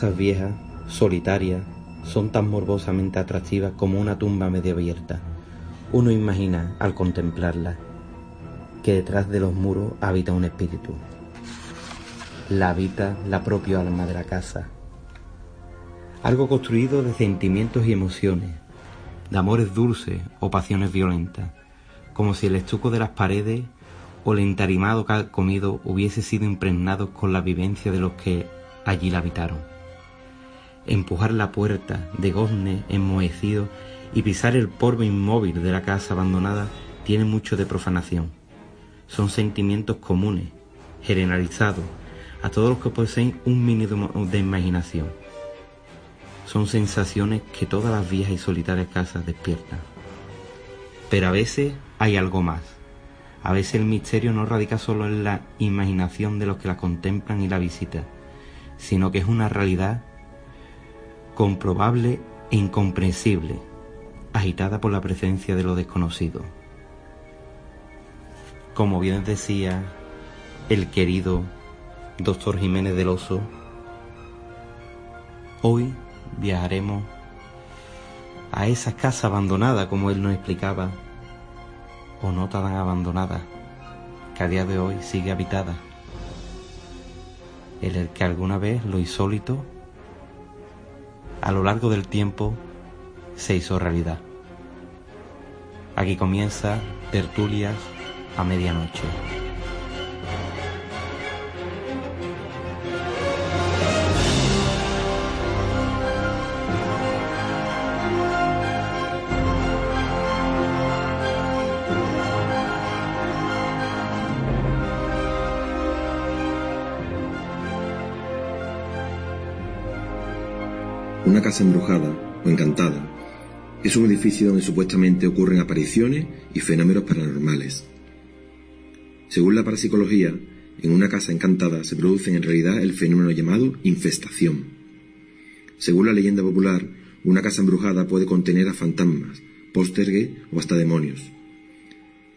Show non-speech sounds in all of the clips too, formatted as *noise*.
casas viejas, solitarias, son tan morbosamente atractivas como una tumba medio abierta. Uno imagina, al contemplarlas, que detrás de los muros habita un espíritu. La habita la propia alma de la casa. Algo construido de sentimientos y emociones, de amores dulces o pasiones violentas, como si el estuco de las paredes o el entarimado comido hubiese sido impregnado con la vivencia de los que allí la habitaron. Empujar la puerta de gozne enmohecido y pisar el polvo inmóvil de la casa abandonada tiene mucho de profanación. Son sentimientos comunes, generalizados, a todos los que poseen un mínimo de imaginación. Son sensaciones que todas las viejas y solitarias casas despiertan. Pero a veces hay algo más. A veces el misterio no radica solo en la imaginación de los que la contemplan y la visitan, sino que es una realidad comprobable e incomprensible, agitada por la presencia de lo desconocido. Como bien decía el querido doctor Jiménez del Oso, hoy viajaremos a esa casa abandonada, como él nos explicaba, o no tan abandonada, que a día de hoy sigue habitada en el que alguna vez lo insólito a lo largo del tiempo se hizo realidad. Aquí comienza Tertulias a medianoche. Una casa embrujada o encantada es un edificio donde supuestamente ocurren apariciones y fenómenos paranormales. Según la parapsicología, en una casa encantada se produce en realidad el fenómeno llamado infestación. Según la leyenda popular, una casa embrujada puede contener a fantasmas, póstergue o hasta demonios.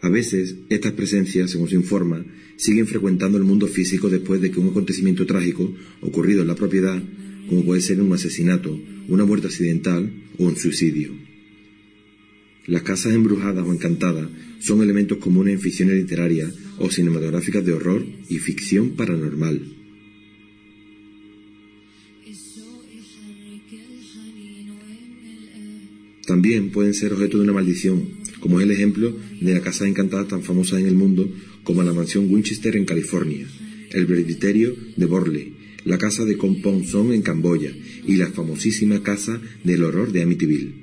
A veces, estas presencias, según se informa, siguen frecuentando el mundo físico después de que un acontecimiento trágico ocurrido en la propiedad como puede ser un asesinato, una muerte accidental o un suicidio. Las casas embrujadas o encantadas son elementos comunes en ficciones literarias o cinematográficas de horror y ficción paranormal. También pueden ser objeto de una maldición, como es el ejemplo de la casa encantada tan famosa en el mundo como la mansión Winchester en California, el presbiterio de Borley, la casa de Kompong Som en Camboya y la famosísima casa del horror de Amityville.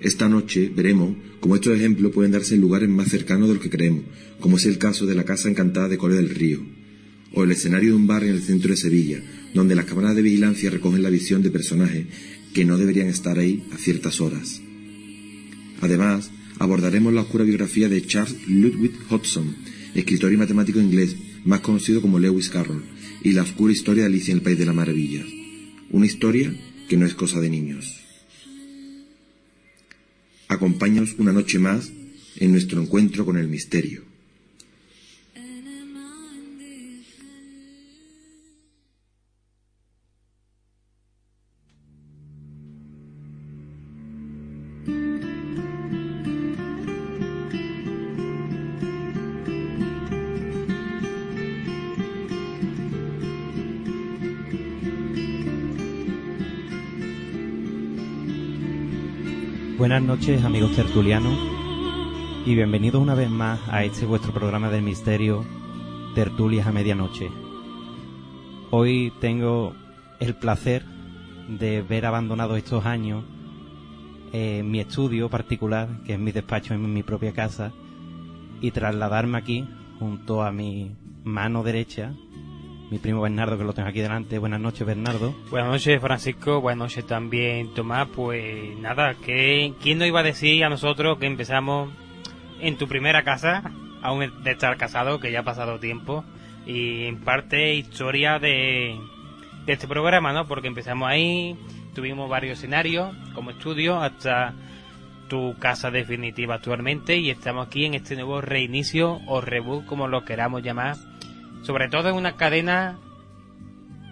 Esta noche veremos cómo estos ejemplos pueden darse en lugares más cercanos de lo que creemos, como es el caso de la Casa Encantada de Corea del Río, o el escenario de un bar en el centro de Sevilla, donde las cámaras de vigilancia recogen la visión de personajes que no deberían estar ahí a ciertas horas. Además, abordaremos la oscura biografía de Charles Ludwig Hodgson, escritor y matemático inglés, más conocido como Lewis Carroll, y la oscura historia de Alicia en el País de la Maravilla. Una historia que no es cosa de niños. Acompáñanos una noche más en nuestro encuentro con el misterio. Noches amigos tertulianos y bienvenidos una vez más a este vuestro programa del misterio Tertulias a Medianoche. Hoy tengo el placer de ver abandonado estos años eh, mi estudio particular, que es mi despacho en mi propia casa, y trasladarme aquí junto a mi mano derecha, mi primo Bernardo, que lo tengo aquí delante. Buenas noches, Bernardo. Buenas noches, Francisco. Buenas noches también, Tomás. Pues nada, que ¿quién nos iba a decir a nosotros que empezamos en tu primera casa, aún de estar casado, que ya ha pasado tiempo, y en parte historia de, de este programa, ¿no? Porque empezamos ahí, tuvimos varios escenarios como estudio hasta tu casa definitiva actualmente y estamos aquí en este nuevo reinicio o reboot, como lo queramos llamar, sobre todo en una cadena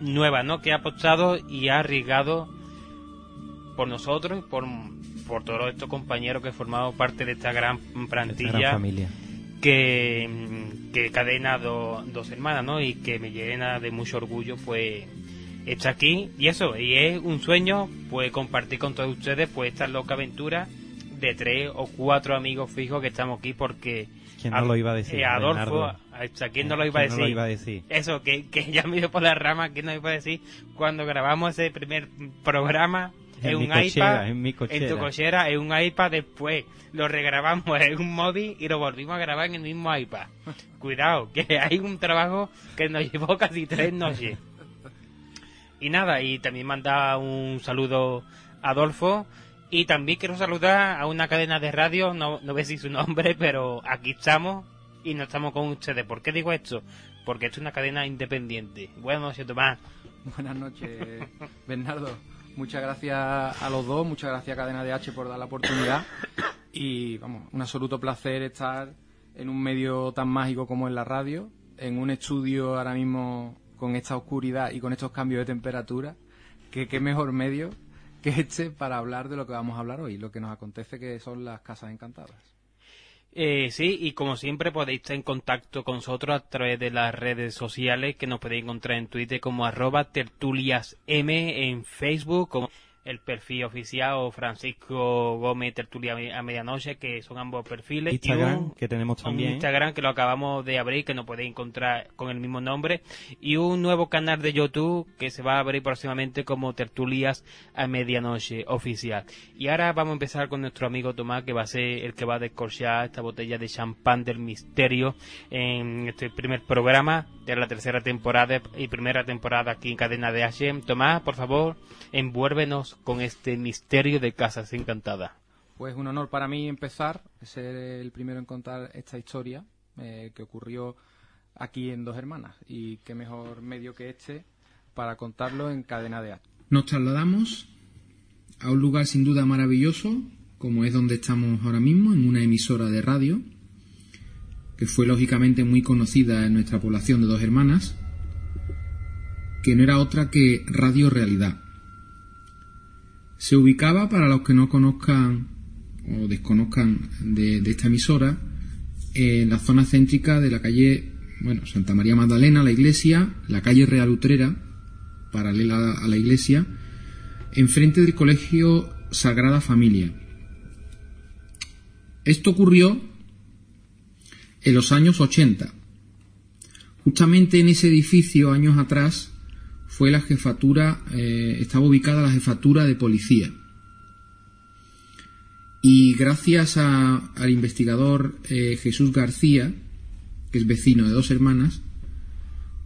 nueva, ¿no? Que ha apostado y ha arriesgado por nosotros, por, por todos estos compañeros que formado parte de esta gran plantilla. Esta gran familia. Que, que cadena do- dos hermanas, ¿no? Y que me llena de mucho orgullo, pues, estar aquí. Y eso, y es un sueño, pues, compartir con todos ustedes, pues, esta loca aventura de tres o cuatro amigos fijos que estamos aquí porque... ¿Quién no lo iba a decir, eh, Adolfo? A- a ¿quién no lo iba a ¿Quién decir? no lo iba a decir? Eso, que, que ya me dio por la rama, ¿quién no iba a decir? Cuando grabamos ese primer programa En en, un cochera, iPad, en mi tu cochera. en un iPad, después lo regrabamos en un móvil y lo volvimos a grabar en el mismo iPad. *laughs* Cuidado, que hay un trabajo que nos llevó casi tres noches. Y nada, y también manda un saludo a Adolfo. Y también quiero saludar a una cadena de radio, no, no a decir su nombre, pero aquí estamos y no estamos con ustedes. ¿Por qué digo esto? Porque esto es una cadena independiente. Buenas noches, Tomás. Buenas noches, *laughs* Bernardo. Muchas gracias a los dos, muchas gracias a Cadena de H por dar la oportunidad. Y vamos, un absoluto placer estar en un medio tan mágico como es la radio, en un estudio ahora mismo con esta oscuridad y con estos cambios de temperatura. Que qué mejor medio que este para hablar de lo que vamos a hablar hoy, lo que nos acontece que son las casas encantadas. Eh, sí, y como siempre podéis estar en contacto con nosotros a través de las redes sociales que nos podéis encontrar en Twitter como arroba tertuliasm, en Facebook como el perfil oficial o Francisco Gómez Tertulia a Medianoche, que son ambos perfiles. y Instagram, un- que tenemos un también. Instagram que lo acabamos de abrir, que nos podéis encontrar con el mismo nombre, y un nuevo canal de YouTube que se va a abrir próximamente como Tertulias a Medianoche Oficial. Y ahora vamos a empezar con nuestro amigo Tomás, que va a ser el que va a descorchar esta botella de champán del misterio en este primer programa de la tercera temporada y primera temporada aquí en Cadena de H. Tomás, por favor, envuélvenos con este misterio de Casas Encantadas. Pues un honor para mí empezar, ser el primero en contar esta historia eh, que ocurrió aquí en Dos Hermanas. Y qué mejor medio que este para contarlo en cadena de H. Nos trasladamos a un lugar sin duda maravilloso, como es donde estamos ahora mismo, en una emisora de radio, que fue lógicamente muy conocida en nuestra población de Dos Hermanas, que no era otra que Radio Realidad. Se ubicaba, para los que no conozcan o desconozcan de, esta emisora, en la zona céntrica de la calle, bueno, Santa María Magdalena, la iglesia, la calle Real Utrera, paralela a la iglesia, enfrente del colegio Sagrada Familia. Esto ocurrió en los años 80. Justamente en ese edificio, años atrás, fue la jefatura, eh, estaba ubicada la jefatura de policía. Y gracias al investigador eh, Jesús García, que es vecino de dos hermanas,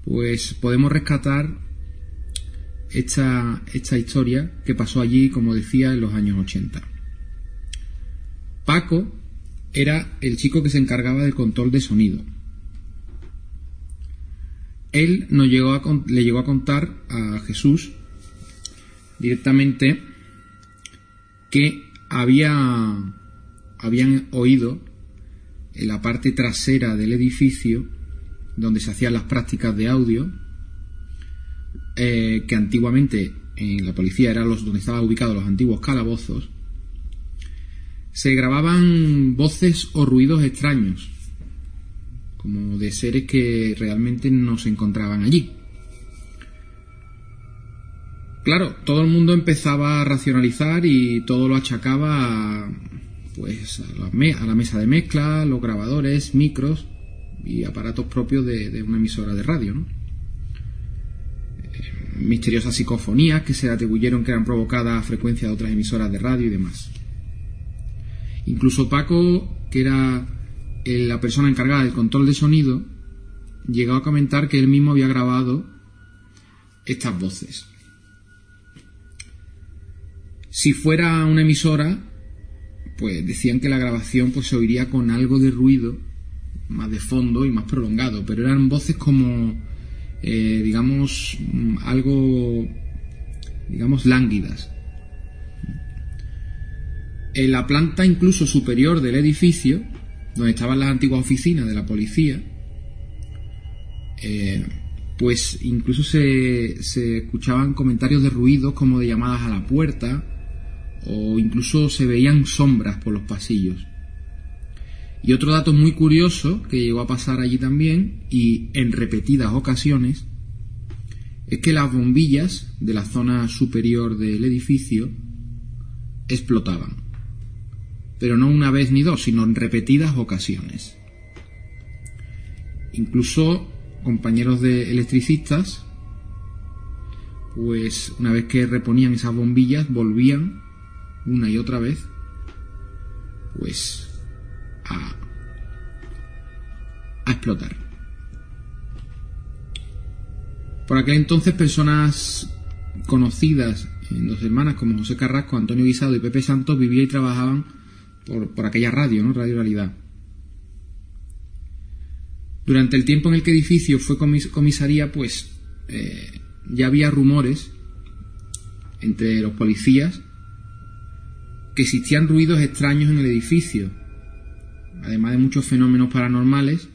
pues podemos rescatar esta, esta historia que pasó allí, como decía, en los años 80. Paco era el chico que se encargaba del control de sonido. Él nos llegó a, le llegó a contar a Jesús directamente que había, habían oído en la parte trasera del edificio donde se hacían las prácticas de audio, eh, que antiguamente en la policía eran los donde estaban ubicados los antiguos calabozos, se grababan voces o ruidos extraños, como de seres que realmente no se encontraban allí. Claro, todo el mundo empezaba a racionalizar y todo lo achacaba a, pues, a la, mesa de mezcla, los grabadores, micros y aparatos propios de, una emisora de radio. ¿no? Eh, misteriosas psicofonías que se atribuyeron que eran provocadas a frecuencia de otras emisoras de radio y demás. Incluso Paco, que era la persona encargada del control de sonido, llegó a comentar que él mismo había grabado estas voces. Si fuera una emisora, pues decían que la grabación pues se oiría con algo de ruido, más de fondo y más prolongado, pero eran voces como, eh, digamos, algo, digamos, lánguidas. En la planta incluso superior del edificio, donde estaban las antiguas oficinas de la policía, eh, pues incluso se, se escuchaban comentarios de ruidos como de llamadas a la puerta, o incluso se veían sombras por los pasillos. Y otro dato muy curioso que llegó a pasar allí también, y en repetidas ocasiones, es que las bombillas de la zona superior del edificio explotaban. Pero no una vez ni dos, sino en repetidas ocasiones. Incluso compañeros de electricistas, pues una vez que reponían esas bombillas, volvían una y otra vez, pues a, a explotar. Por aquel entonces personas conocidas en dos hermanas como José Carrasco, Antonio Guisado y Pepe Santos vivían y trabajaban por, por aquella radio, ¿no? Radio Realidad. Durante el tiempo en el que edificio fue comisaría, pues eh, ya había rumores entre los policías que existían ruidos extraños en el edificio, además de muchos fenómenos paranormales,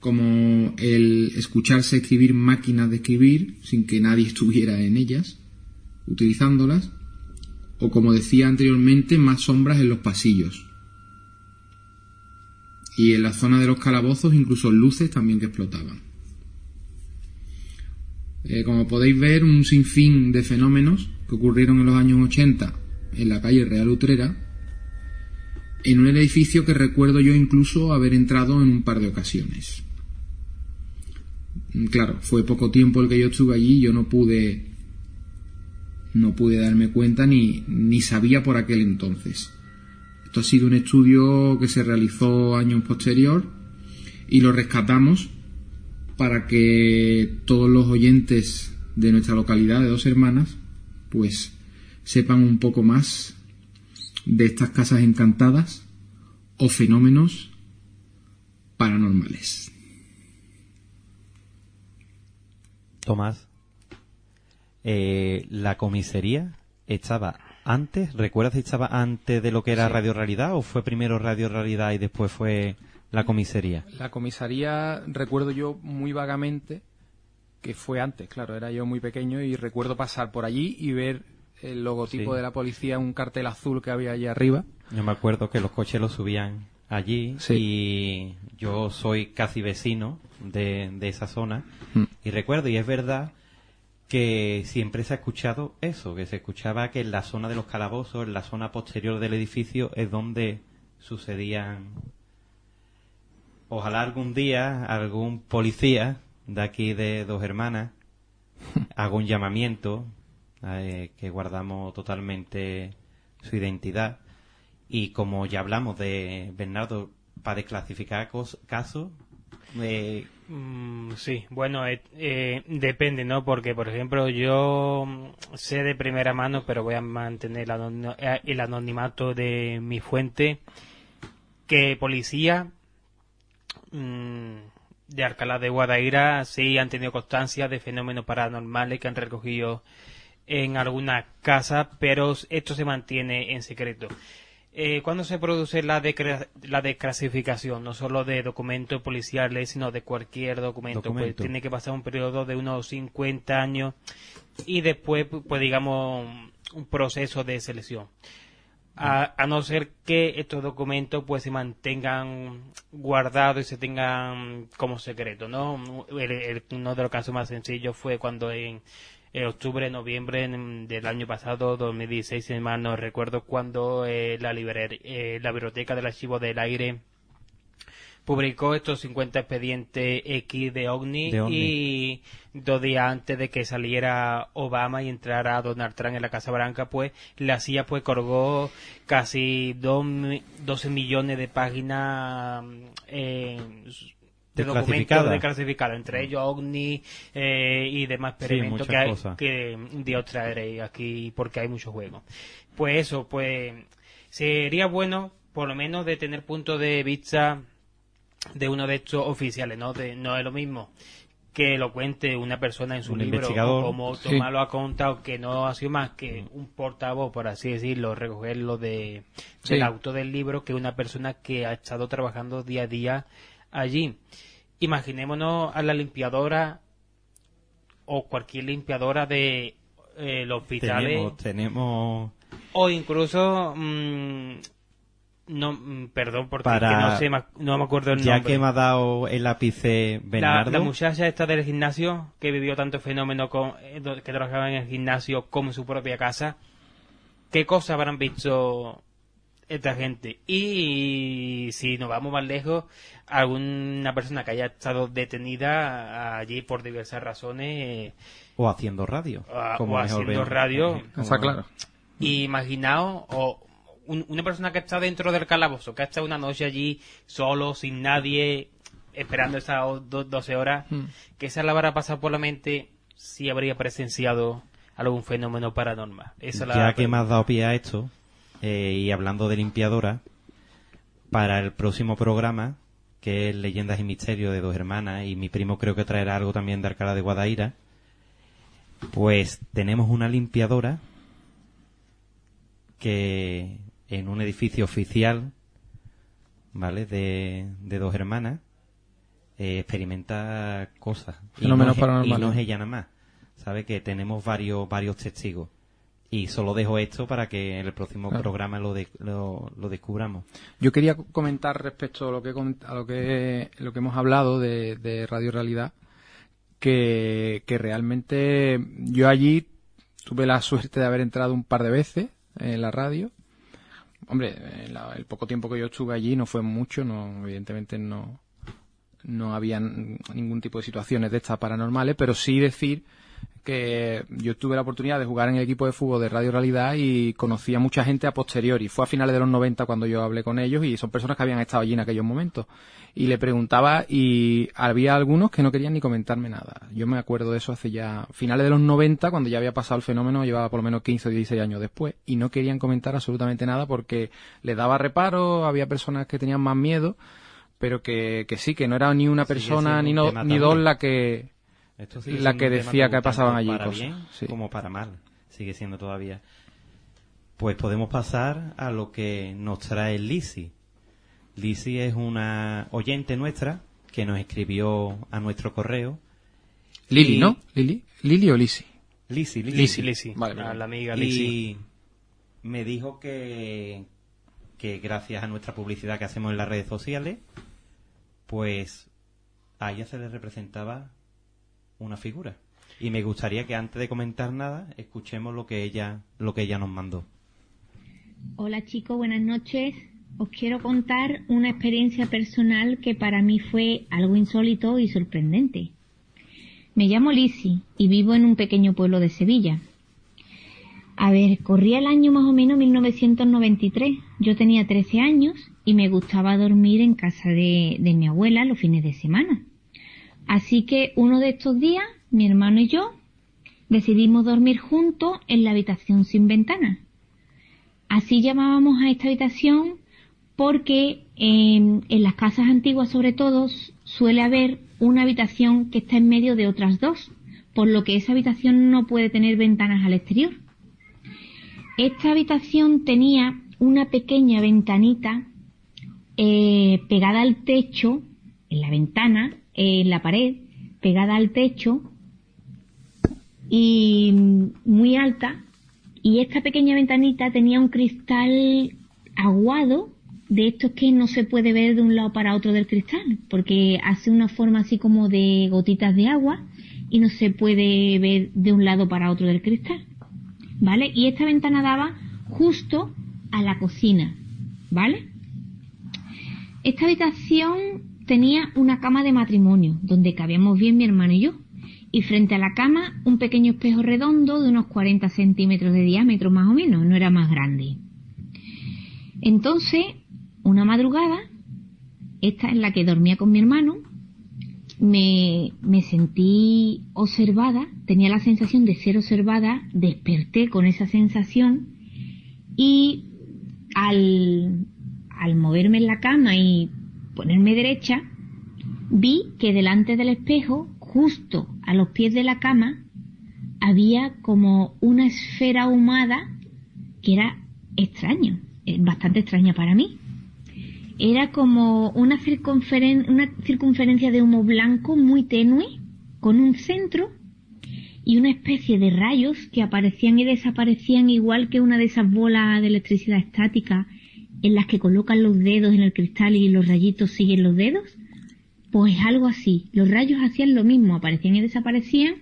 como el escucharse escribir máquinas de escribir sin que nadie *laughs* estuviera en ellas, utilizándolas, o como decía anteriormente, más sombras en los pasillos. Y en la zona de los calabozos incluso luces también que explotaban. Eh, como podéis ver, un sinfín de fenómenos que ocurrieron en los años 80 en la calle Real Utrera, en un edificio que recuerdo yo incluso haber entrado en un par de ocasiones. Claro, fue poco tiempo el que yo estuve allí, yo no pude no pude darme cuenta ni, ni sabía por aquel entonces. Esto ha sido un estudio que se realizó años posterior y lo rescatamos para que todos los oyentes de nuestra localidad de dos hermanas pues sepan un poco más de estas casas encantadas o fenómenos paranormales. Tomás, eh, la comisaría estaba antes, ¿recuerdas si estaba antes de lo que era Radio Realidad o fue primero Radio Realidad y después fue la comisaría? La comisaría recuerdo yo muy vagamente que fue antes, claro, era yo muy pequeño y recuerdo pasar por allí y ver el logotipo de la policía, un cartel azul que había allí arriba. Yo me acuerdo que los coches los subían allí y yo soy casi vecino de, esa zona mm. y recuerdo, y es verdad que siempre se ha escuchado eso, que se escuchaba que en la zona de los calabozos, en la zona posterior del edificio, es donde sucedían. Ojalá algún día algún policía de aquí de dos hermanas *laughs* haga un llamamiento eh, que guardamos totalmente su identidad. Y como ya hablamos de Bernardo, para desclasificar casos, Mm, sí, bueno, eh, eh, depende, ¿no? Porque, por ejemplo, yo sé de primera mano, pero voy a mantener el anonimato de mi fuente, que policía mm, de Alcalá de Guadaira sí han tenido constancia de fenómenos paranormales que han recogido en algunas casas, pero esto se mantiene en secreto. Eh, ¿Cuándo se produce la, la desclasificación? No solo de documentos policiales, sino de cualquier documento. Pues tiene que pasar un periodo de unos 50 años y después, pues digamos, un proceso de selección. A, no ser que estos documentos pues se mantengan guardados y se tengan como secreto, ¿no? uno de los casos más sencillos fue cuando en en octubre, noviembre del año pasado, 2016, si mal no recuerdo, cuando eh, la, eh, la Biblioteca del Archivo del Aire publicó estos 50 expedientes X de OVNI, y dos días antes de que saliera Obama y entrara Donald Trump en la Casa Blanca, pues la CIA pues colgó casi 12 millones de páginas eh, de documentos desclasificados, entre mm. ellos OVNI eh, y demás experimentos que, hay, que Dios traeré aquí porque hay muchos juegos. Pues eso, pues sería bueno por lo menos de tener punto de vista de uno de estos oficiales, ¿no? De, no es lo mismo que lo cuente una persona en su libro, como Tomás lo ha contado, que no ha sido más que un portavoz, por así decirlo, recogerlo de, del auto del libro, que una persona que ha estado trabajando día a día allí. Imaginémonos a la limpiadora o cualquier limpiadora de eh, los hospitales. Tenemos, O incluso. Mm, no, mm, perdón, porque no, sé, no me acuerdo el nombre. Ya que me ha dado el ápice Bernardo. La, muchacha esta del gimnasio, que vivió tanto fenómeno con, eh, que trabajaba en el gimnasio como en su propia casa. ¿Qué cosas habrán visto esta gente. Y si nos vamos más lejos, alguna persona que haya estado detenida allí por diversas razones. O haciendo radio. o haciendo radio. Está claro. Imaginaos, o una persona que está dentro del calabozo, que ha estado una noche allí solo, sin nadie, esperando esas 12 horas, hmm. que esa la habrá pasado por la mente si habría presenciado algún fenómeno paranormal. Esa ya que me has dado pie a esto, eh, y hablando de limpiadora, para el próximo programa, que es Leyendas y Misterios de Dos Hermanas, y mi primo creo que traerá algo también de Arcala de Guadaira, pues tenemos una limpiadora que en un edificio oficial, ¿vale? De, Dos Hermanas, eh, experimenta cosas. Y no, es, y no es ella nada más. Sabe que tenemos varios, varios testigos. Y solo dejo esto para que en el próximo programa lo, lo, descubramos. Yo quería comentar respecto a lo que, a lo que, lo que hemos hablado de, Radio Realidad, que, realmente yo allí tuve la suerte de haber entrado un par de veces en la radio. Hombre, el poco tiempo que yo estuve allí no fue mucho, no evidentemente no, no había ningún tipo de situaciones de estas paranormales, pero sí decir que yo tuve la oportunidad de jugar en el equipo de fútbol de Radio Realidad y conocí a mucha gente a posteriori. Fue a finales de los 90 cuando yo hablé con ellos y son personas que habían estado allí en aquellos momentos. Y le preguntaba y había algunos que no querían ni comentarme nada. Yo me acuerdo de eso hace ya finales de los 90 cuando ya había pasado el fenómeno, llevaba por lo menos 15 o 16 años después y no querían comentar absolutamente nada porque les daba reparo, había personas que tenían más miedo pero que, que sí, que no era ni una persona ni, no, ni dos la que la que decía que pasaban allí para Bien, como para mal, sigue siendo todavía. Pues podemos pasar a lo que nos trae Lisi. Lisi es una oyente nuestra que nos escribió a nuestro correo. Lili, ¿no? Lili, Lili o Lisi. Lisi, Lisi. Lisi, Vale, la amiga Lisi. Y me dijo que, que gracias a nuestra publicidad que hacemos en las redes sociales, pues a ella se le representaba una figura. Y me gustaría que antes de comentar nada, escuchemos lo que ella, lo que ella nos mandó. Hola chicos, buenas noches. Os quiero contar una experiencia personal que para mí fue algo insólito y sorprendente. Me llamo Lisi y vivo en un pequeño pueblo de Sevilla. A ver, corría el año más o menos 1993. Yo tenía 13 años y me gustaba dormir en casa de, de mi abuela los fines de semana. Así que uno de estos días, mi hermano y yo decidimos dormir juntos en la habitación sin ventana. Así llamábamos a esta habitación porque en, las casas antiguas sobre todo suele haber una habitación que está en medio de otras dos, por lo que esa habitación no puede tener ventanas al exterior. Esta habitación tenía una pequeña ventanita eh, pegada al techo, en la ventana, en la pared, pegada al techo y muy alta. Y esta pequeña ventanita tenía un cristal aguado de estos que no se puede ver de un lado para otro del cristal, porque hace una forma así como de gotitas de agua y no se puede ver de un lado para otro del cristal. ¿Vale? Y esta ventana daba justo a la cocina. ¿Vale? Esta habitación tenía una cama de matrimonio, donde cabíamos bien mi hermano y yo. Y frente a la cama un pequeño espejo redondo de unos 40 centímetros de diámetro más o menos, no era más grande. Entonces una madrugada, esta en la que dormía con mi hermano, me, me sentí observada, tenía la sensación de ser observada, desperté con esa sensación y al, al moverme en la cama y ponerme derecha, vi que delante del espejo, justo a los pies de la cama, había como una esfera ahumada que era extraño, eh, bastante extraña para mí. Era como una, una circunferencia de humo blanco muy tenue, con un centro y una especie de rayos que aparecían y desaparecían igual que una de esas bolas de electricidad estática en las que colocan los dedos en el cristal y los rayitos siguen los dedos. Pues algo así. Los rayos hacían lo mismo, aparecían y desaparecían,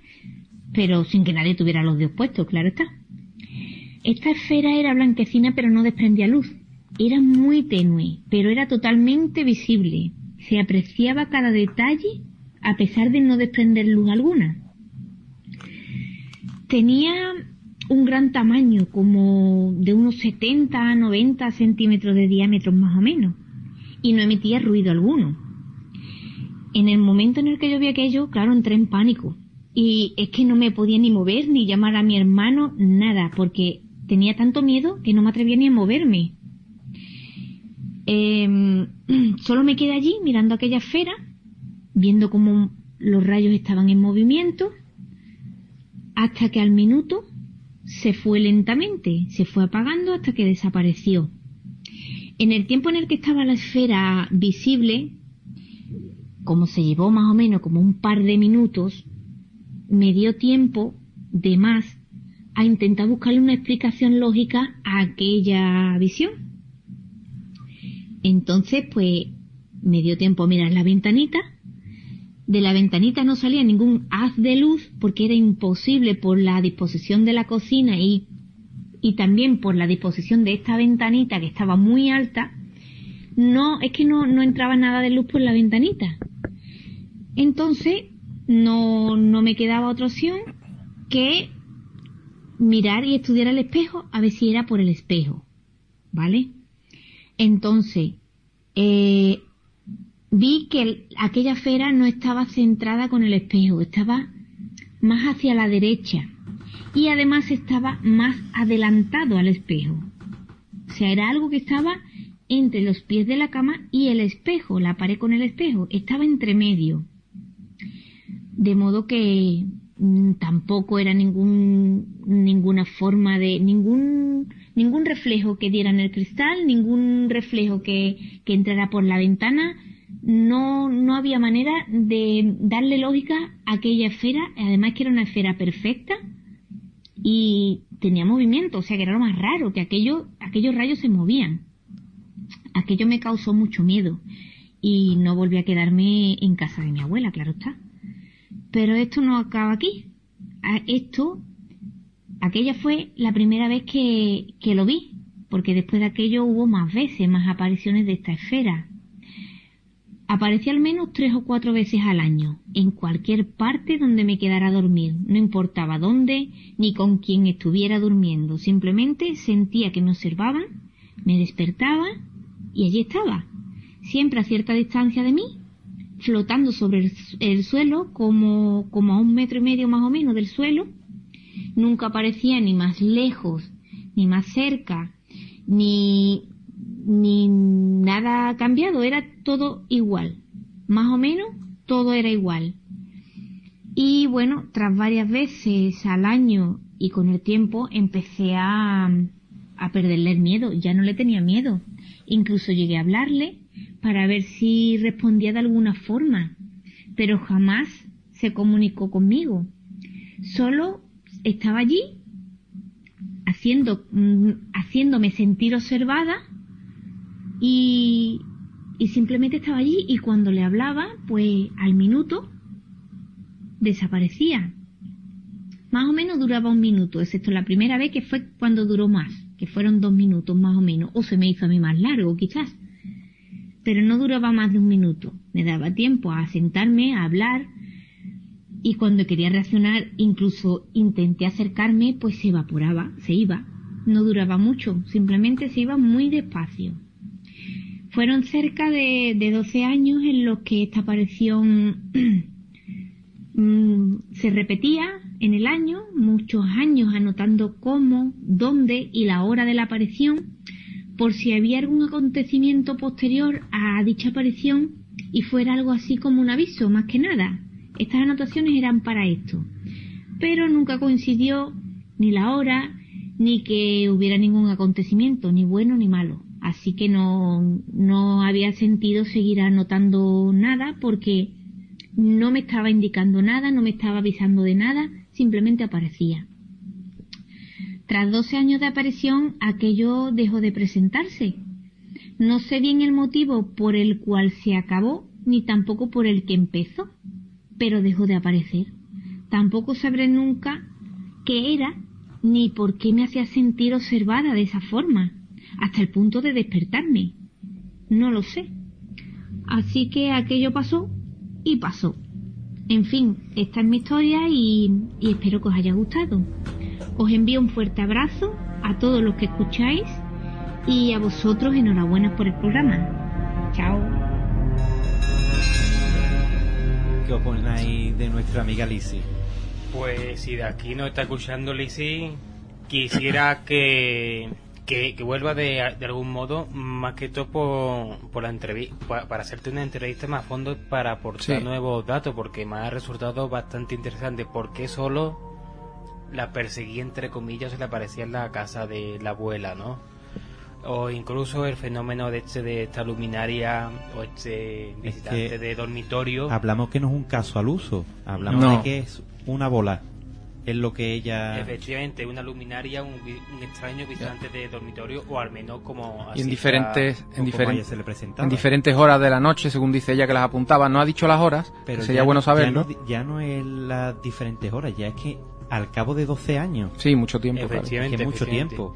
pero sin que nadie tuviera los dedos puestos, claro está. Esta esfera era blanquecina pero no desprendía luz. Era muy tenue, pero era totalmente visible. Se apreciaba cada detalle a pesar de no desprender luz alguna. Tenía un gran tamaño, como de unos 70 a 90 centímetros de diámetro más o menos, y no emitía ruido alguno. En el momento en el que yo vi aquello, claro, entré en pánico. Y es que no me podía ni mover, ni llamar a mi hermano, nada, porque tenía tanto miedo que no me atrevía ni a moverme. Em, *clears throat* solo me quedé allí mirando aquella esfera, viendo cómo los rayos estaban en movimiento, hasta que al minuto se fue lentamente, se fue apagando hasta que desapareció. En el tiempo en el que estaba la esfera visible, como se llevó más o menos como un par de minutos, me dio tiempo de más a intentar buscarle una explicación lógica a aquella visión. Entonces, pues, me dio tiempo a mirar la ventanita. De la ventanita no salía ningún haz de luz porque era imposible por la disposición de la cocina y, y también por la disposición de esta ventanita que estaba muy alta. No, es que no, no entraba nada de luz por la ventanita. Entonces, no, no me quedaba otra opción que mirar y estudiar el espejo a ver si era por el espejo. ¿Vale? Entonces, eh, vi que aquella esfera no estaba centrada con el espejo, estaba más hacia la derecha y además estaba más adelantado al espejo. O sea, era algo que estaba entre los pies de la cama y el espejo, la pared con el espejo, estaba entre medio. De modo que mm, tampoco era ningún, ninguna forma de, ningún ningún reflejo que diera en el cristal, ningún reflejo que, que entrara por la ventana, no, no había manera de darle lógica a aquella esfera, además que era una esfera perfecta y tenía movimiento, o sea que era lo más raro, que aquello, aquellos rayos se movían. Aquello me causó mucho miedo y no volví a quedarme en casa de mi abuela, claro está. Pero esto no acaba aquí. Esto aquella fue la primera vez que, que lo vi, porque después de aquello hubo más veces, más apariciones de esta esfera. Aparecía al menos tres o cuatro veces al año, en cualquier parte donde me quedara a dormir, no importaba dónde ni con quién estuviera durmiendo, simplemente sentía que me observaban, me despertaba y allí estaba, siempre a cierta distancia de mí, flotando sobre el, suelo, como, como a un metro y medio más o menos del suelo. Nunca aparecía ni más lejos, ni más cerca, ni, ni nada cambiado, era todo igual. Más o menos todo era igual. Y bueno, tras varias veces al año y con el tiempo empecé a, a perderle el miedo, ya no le tenía miedo. Incluso llegué a hablarle para ver si respondía de alguna forma, pero jamás se comunicó conmigo. Solo estaba allí haciendo, mm, haciéndome sentir observada y, simplemente estaba allí y cuando le hablaba, pues al minuto desaparecía. Más o menos duraba un minuto, excepto la primera vez que fue cuando duró más, que fueron dos minutos más o menos, o se me hizo a mí más largo quizás. Pero no duraba más de un minuto. Me daba tiempo a sentarme, a hablar, y cuando quería reaccionar, incluso intenté acercarme, pues se evaporaba, se iba. No duraba mucho, simplemente se iba muy despacio. Fueron cerca de, de 12 años en los que esta aparición Mm, se repetía en el año, muchos años anotando cómo, dónde y la hora de la aparición, por si había algún acontecimiento posterior a dicha aparición y fuera algo así como un aviso, más que nada. Estas anotaciones eran para esto. Pero nunca coincidió ni la hora, ni que hubiera ningún acontecimiento, ni bueno ni malo. Así que no, no había sentido seguir anotando nada porque no me estaba indicando nada, no me estaba avisando de nada, simplemente aparecía. Tras 12 años de aparición, aquello dejó de presentarse. No sé bien el motivo por el cual se acabó, ni tampoco por el que empezó, pero dejó de aparecer. Tampoco sabré nunca qué era, ni por qué me hacía sentir observada de esa forma, hasta el punto de despertarme. No lo sé. Así que aquello pasó y pasó. En fin, esta es mi historia y, espero que os haya gustado. Os envío un fuerte abrazo a todos los que escucháis y a vosotros enhorabuena por el programa. Chao. ¿Qué opináis de nuestra amiga Lizzie? Pues si de aquí no está escuchando Lizzie, quisiera que que, vuelva de, algún modo, más que todo por, la entrevista, para, hacerte una entrevista más a fondo para aportar nuevos datos, porque me ha resultado bastante interesante. porque solo la perseguía, entre comillas, se le aparecía en la casa de la abuela, ¿no? O incluso el fenómeno de este de esta luminaria o este visitante de dormitorio. Hablamos que no es un caso al uso, hablamos de que es una bola es lo que ella efectivamente una luminaria un, extraño visitante de dormitorio o al menos como y en diferentes en, diferentes en diferentes horas de la noche según dice ella que las apuntaba. No ha dicho las horas pero sería bueno saberlo ya no, es las diferentes horas ya es que al cabo de 12 años. Sí mucho tiempo efectivamente, mucho tiempo.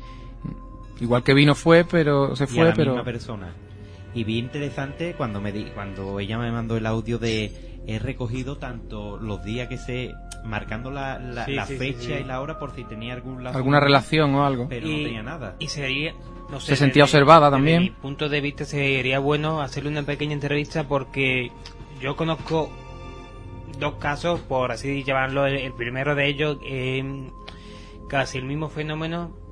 Igual que vino fue pero se fue pero persona. Y vi interesante cuando me di, cuando ella me mandó el audio de he recogido tanto los días que se marcando la, la, fecha y la hora por si tenía algún alguna relación o algo. pero no tenía nada. y sería no se sentía observada también. desde mi punto de vista sería bueno hacerle una pequeña entrevista porque yo conozco dos casos por así llamarlo el, primero de ellos eh, casi el mismo fenómeno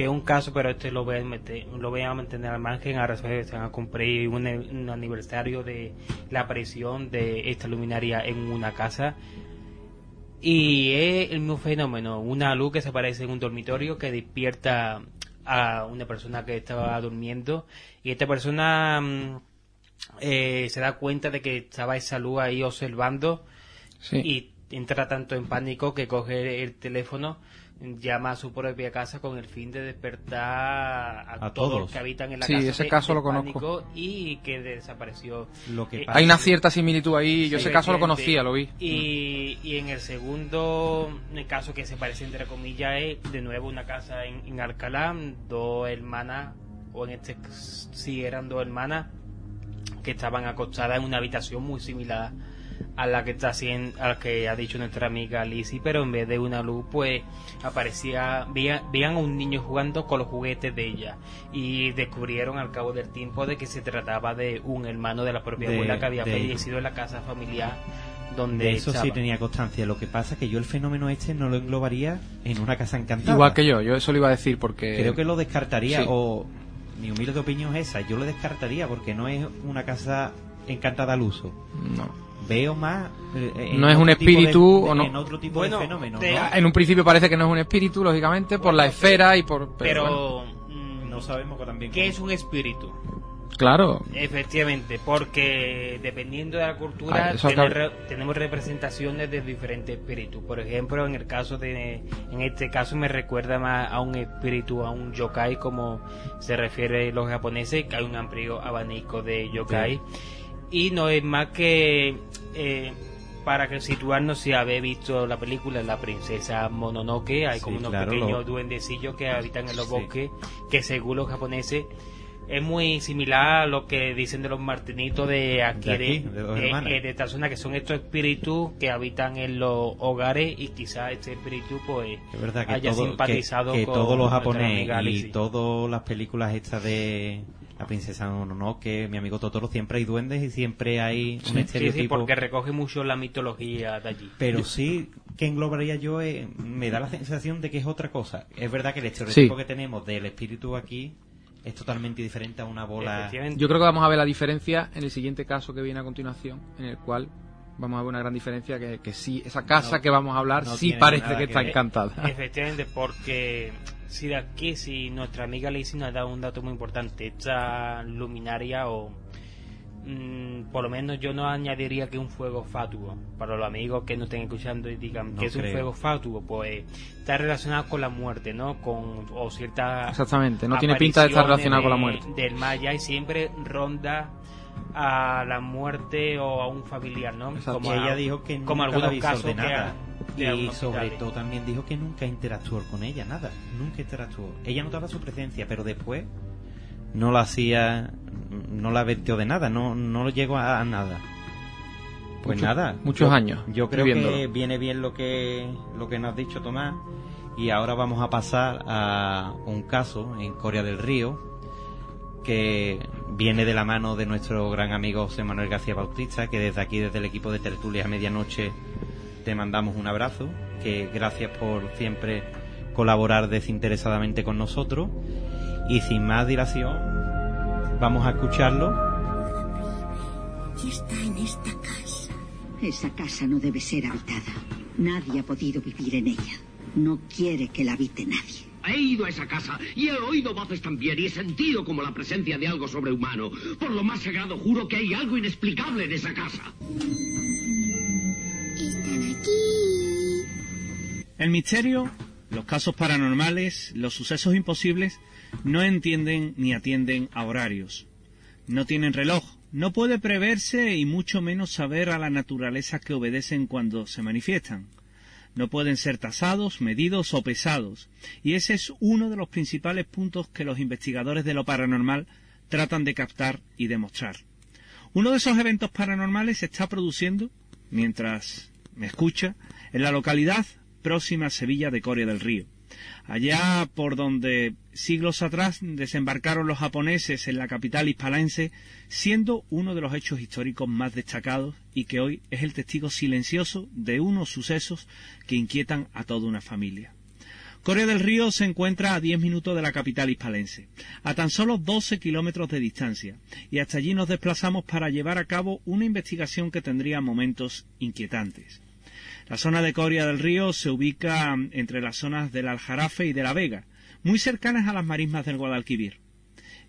que un caso, pero este lo voy a meter, lo voy a mantener al margen. Ahora se van a cumplir un, un, aniversario de la aparición de esta luminaria en una casa. Y es el mismo fenómeno, una luz que se aparece en un dormitorio que despierta a una persona que estaba durmiendo y esta persona mm, eh, se da cuenta de que estaba esa luz ahí observando y entra tanto en pánico que coge el teléfono llama a su propia casa con el fin de despertar a, todos los que habitan en la sí, casa. ese caso lo conozco. Y que desapareció. Lo que eh, Hay una cierta similitud ahí, yo ese caso lo conocía, lo vi. Y, y en el segundo caso que se parece entre comillas es de nuevo una casa en, en Alcalá, dos hermanas, o en este sí eran dos hermanas, que estaban acostadas en una habitación muy similar a la que está haciendo, a la que ha dicho nuestra amiga Lizzie, pero en vez de una luz, pues aparecía, veían, a un niño jugando con los juguetes de ella y descubrieron al cabo del tiempo de que se trataba de un hermano de la propia abuela que había fallecido en la casa familiar donde eso sí tenía constancia. Lo que pasa es que yo el fenómeno este no lo englobaría en una casa encantada. Igual que yo, yo eso lo iba a decir porque... Creo que lo descartaría, o mi humilde opinión es esa, yo lo descartaría porque no es una casa encantada al uso. No veo más eh, no es un espíritu o no en otro tipo de fenómeno en un principio parece que no es un espíritu lógicamente por la esfera y por pero, mm, no sabemos que también qué es un espíritu Claro. Efectivamente, porque dependiendo de la cultura tenemos representaciones de diferentes espíritus. Por ejemplo, en el caso de, en este caso me recuerda más a un espíritu, a un yokai, como se refiere los japoneses, que hay un amplio abanico de yokai. Y no es más que eh, para que situarnos si habéis visto la película La princesa Mononoke, hay como unos pequeños duendecillos que habitan en los bosques, que según los japoneses es muy similar a lo que dicen de los martinitos de aquí, de, eh, esta zona, que son estos espíritus que habitan en los hogares y quizás este espíritu pues haya simpatizado que, todos los japoneses y todas las películas estas de la princesa no, que mi amigo Totoro siempre hay duendes y siempre hay un estereotipo. Sí, sí, porque recoge mucho la mitología de allí. Pero sí que englobaría yo, eh, me da la sensación de que es otra cosa. Es verdad que el estereotipo que tenemos del espíritu aquí es totalmente diferente a una bola. Yo creo que vamos a ver la diferencia en el siguiente caso que viene a continuación, en el cual vamos a ver una gran diferencia que, que sí, esa casa que vamos a hablar sí parece que, está encantada. *laughs* Efectivamente, porque si de aquí, si nuestra amiga Lacey nos ha dado un dato muy importante, esta luminaria o Mm, por lo menos yo no añadiría que un fuego fatuo. Para los amigos que nos estén escuchando y digan que es un fuego fatuo, pues está relacionado con la muerte, ¿no? Con o cierta Exactamente, no tiene pinta de estar relacionado con la muerte. Del Maya y siempre ronda a la muerte o a un familiar, ¿no? Como ella dijo que como algunos casos de nada. y sobre todo también dijo que nunca interactuó con ella, nada, nunca interactuó. Ella notaba su presencia, pero después no la hacía, no la vertió de nada, no, no llegó a, nada. Pues nada. Muchos años. Yo creo que viene bien lo que, lo que nos has dicho Tomás. Y ahora vamos a pasar a un caso en Corea del Río que viene de la mano de nuestro gran amigo José Manuel García Bautista, que desde aquí, desde el equipo de Tertulia a Medianoche, te mandamos un abrazo, que gracias por siempre colaborar desinteresadamente con nosotros y sin más dilación, vamos a escucharlo. está en esta casa. Esa casa no debe ser habitada. Nadie ha podido vivir en ella. No quiere que la habite nadie. He ido a esa casa y he oído voces también y he sentido como la presencia de algo sobrehumano. Por lo más sagrado juro que hay algo inexplicable en esa casa. Están aquí. El misterio, los casos paranormales, los sucesos imposibles no entienden ni atienden a horarios. No tienen reloj, no puede preverse y mucho menos saber a la naturaleza que obedecen cuando se manifiestan. No pueden ser tasados, medidos o pesados, y ese es uno de los principales puntos que los investigadores de lo paranormal tratan de captar y demostrar. Uno de esos eventos paranormales se está produciendo, mientras me escucha, en la localidad próxima a Sevilla de Corea del Río allá por donde siglos atrás desembarcaron los japoneses en la capital hispalense, siendo uno de los hechos históricos más destacados y que hoy es el testigo silencioso de unos sucesos que inquietan a toda una familia. Corea del Río se encuentra a 10 minutos de la capital hispalense, a tan solo 12 kilómetros de distancia, y hasta allí nos desplazamos para llevar a cabo una investigación que tendría momentos inquietantes. La zona de Coria del Río se ubica entre las zonas del Aljarafe y de la Vega, muy cercanas a las marismas del Guadalquivir.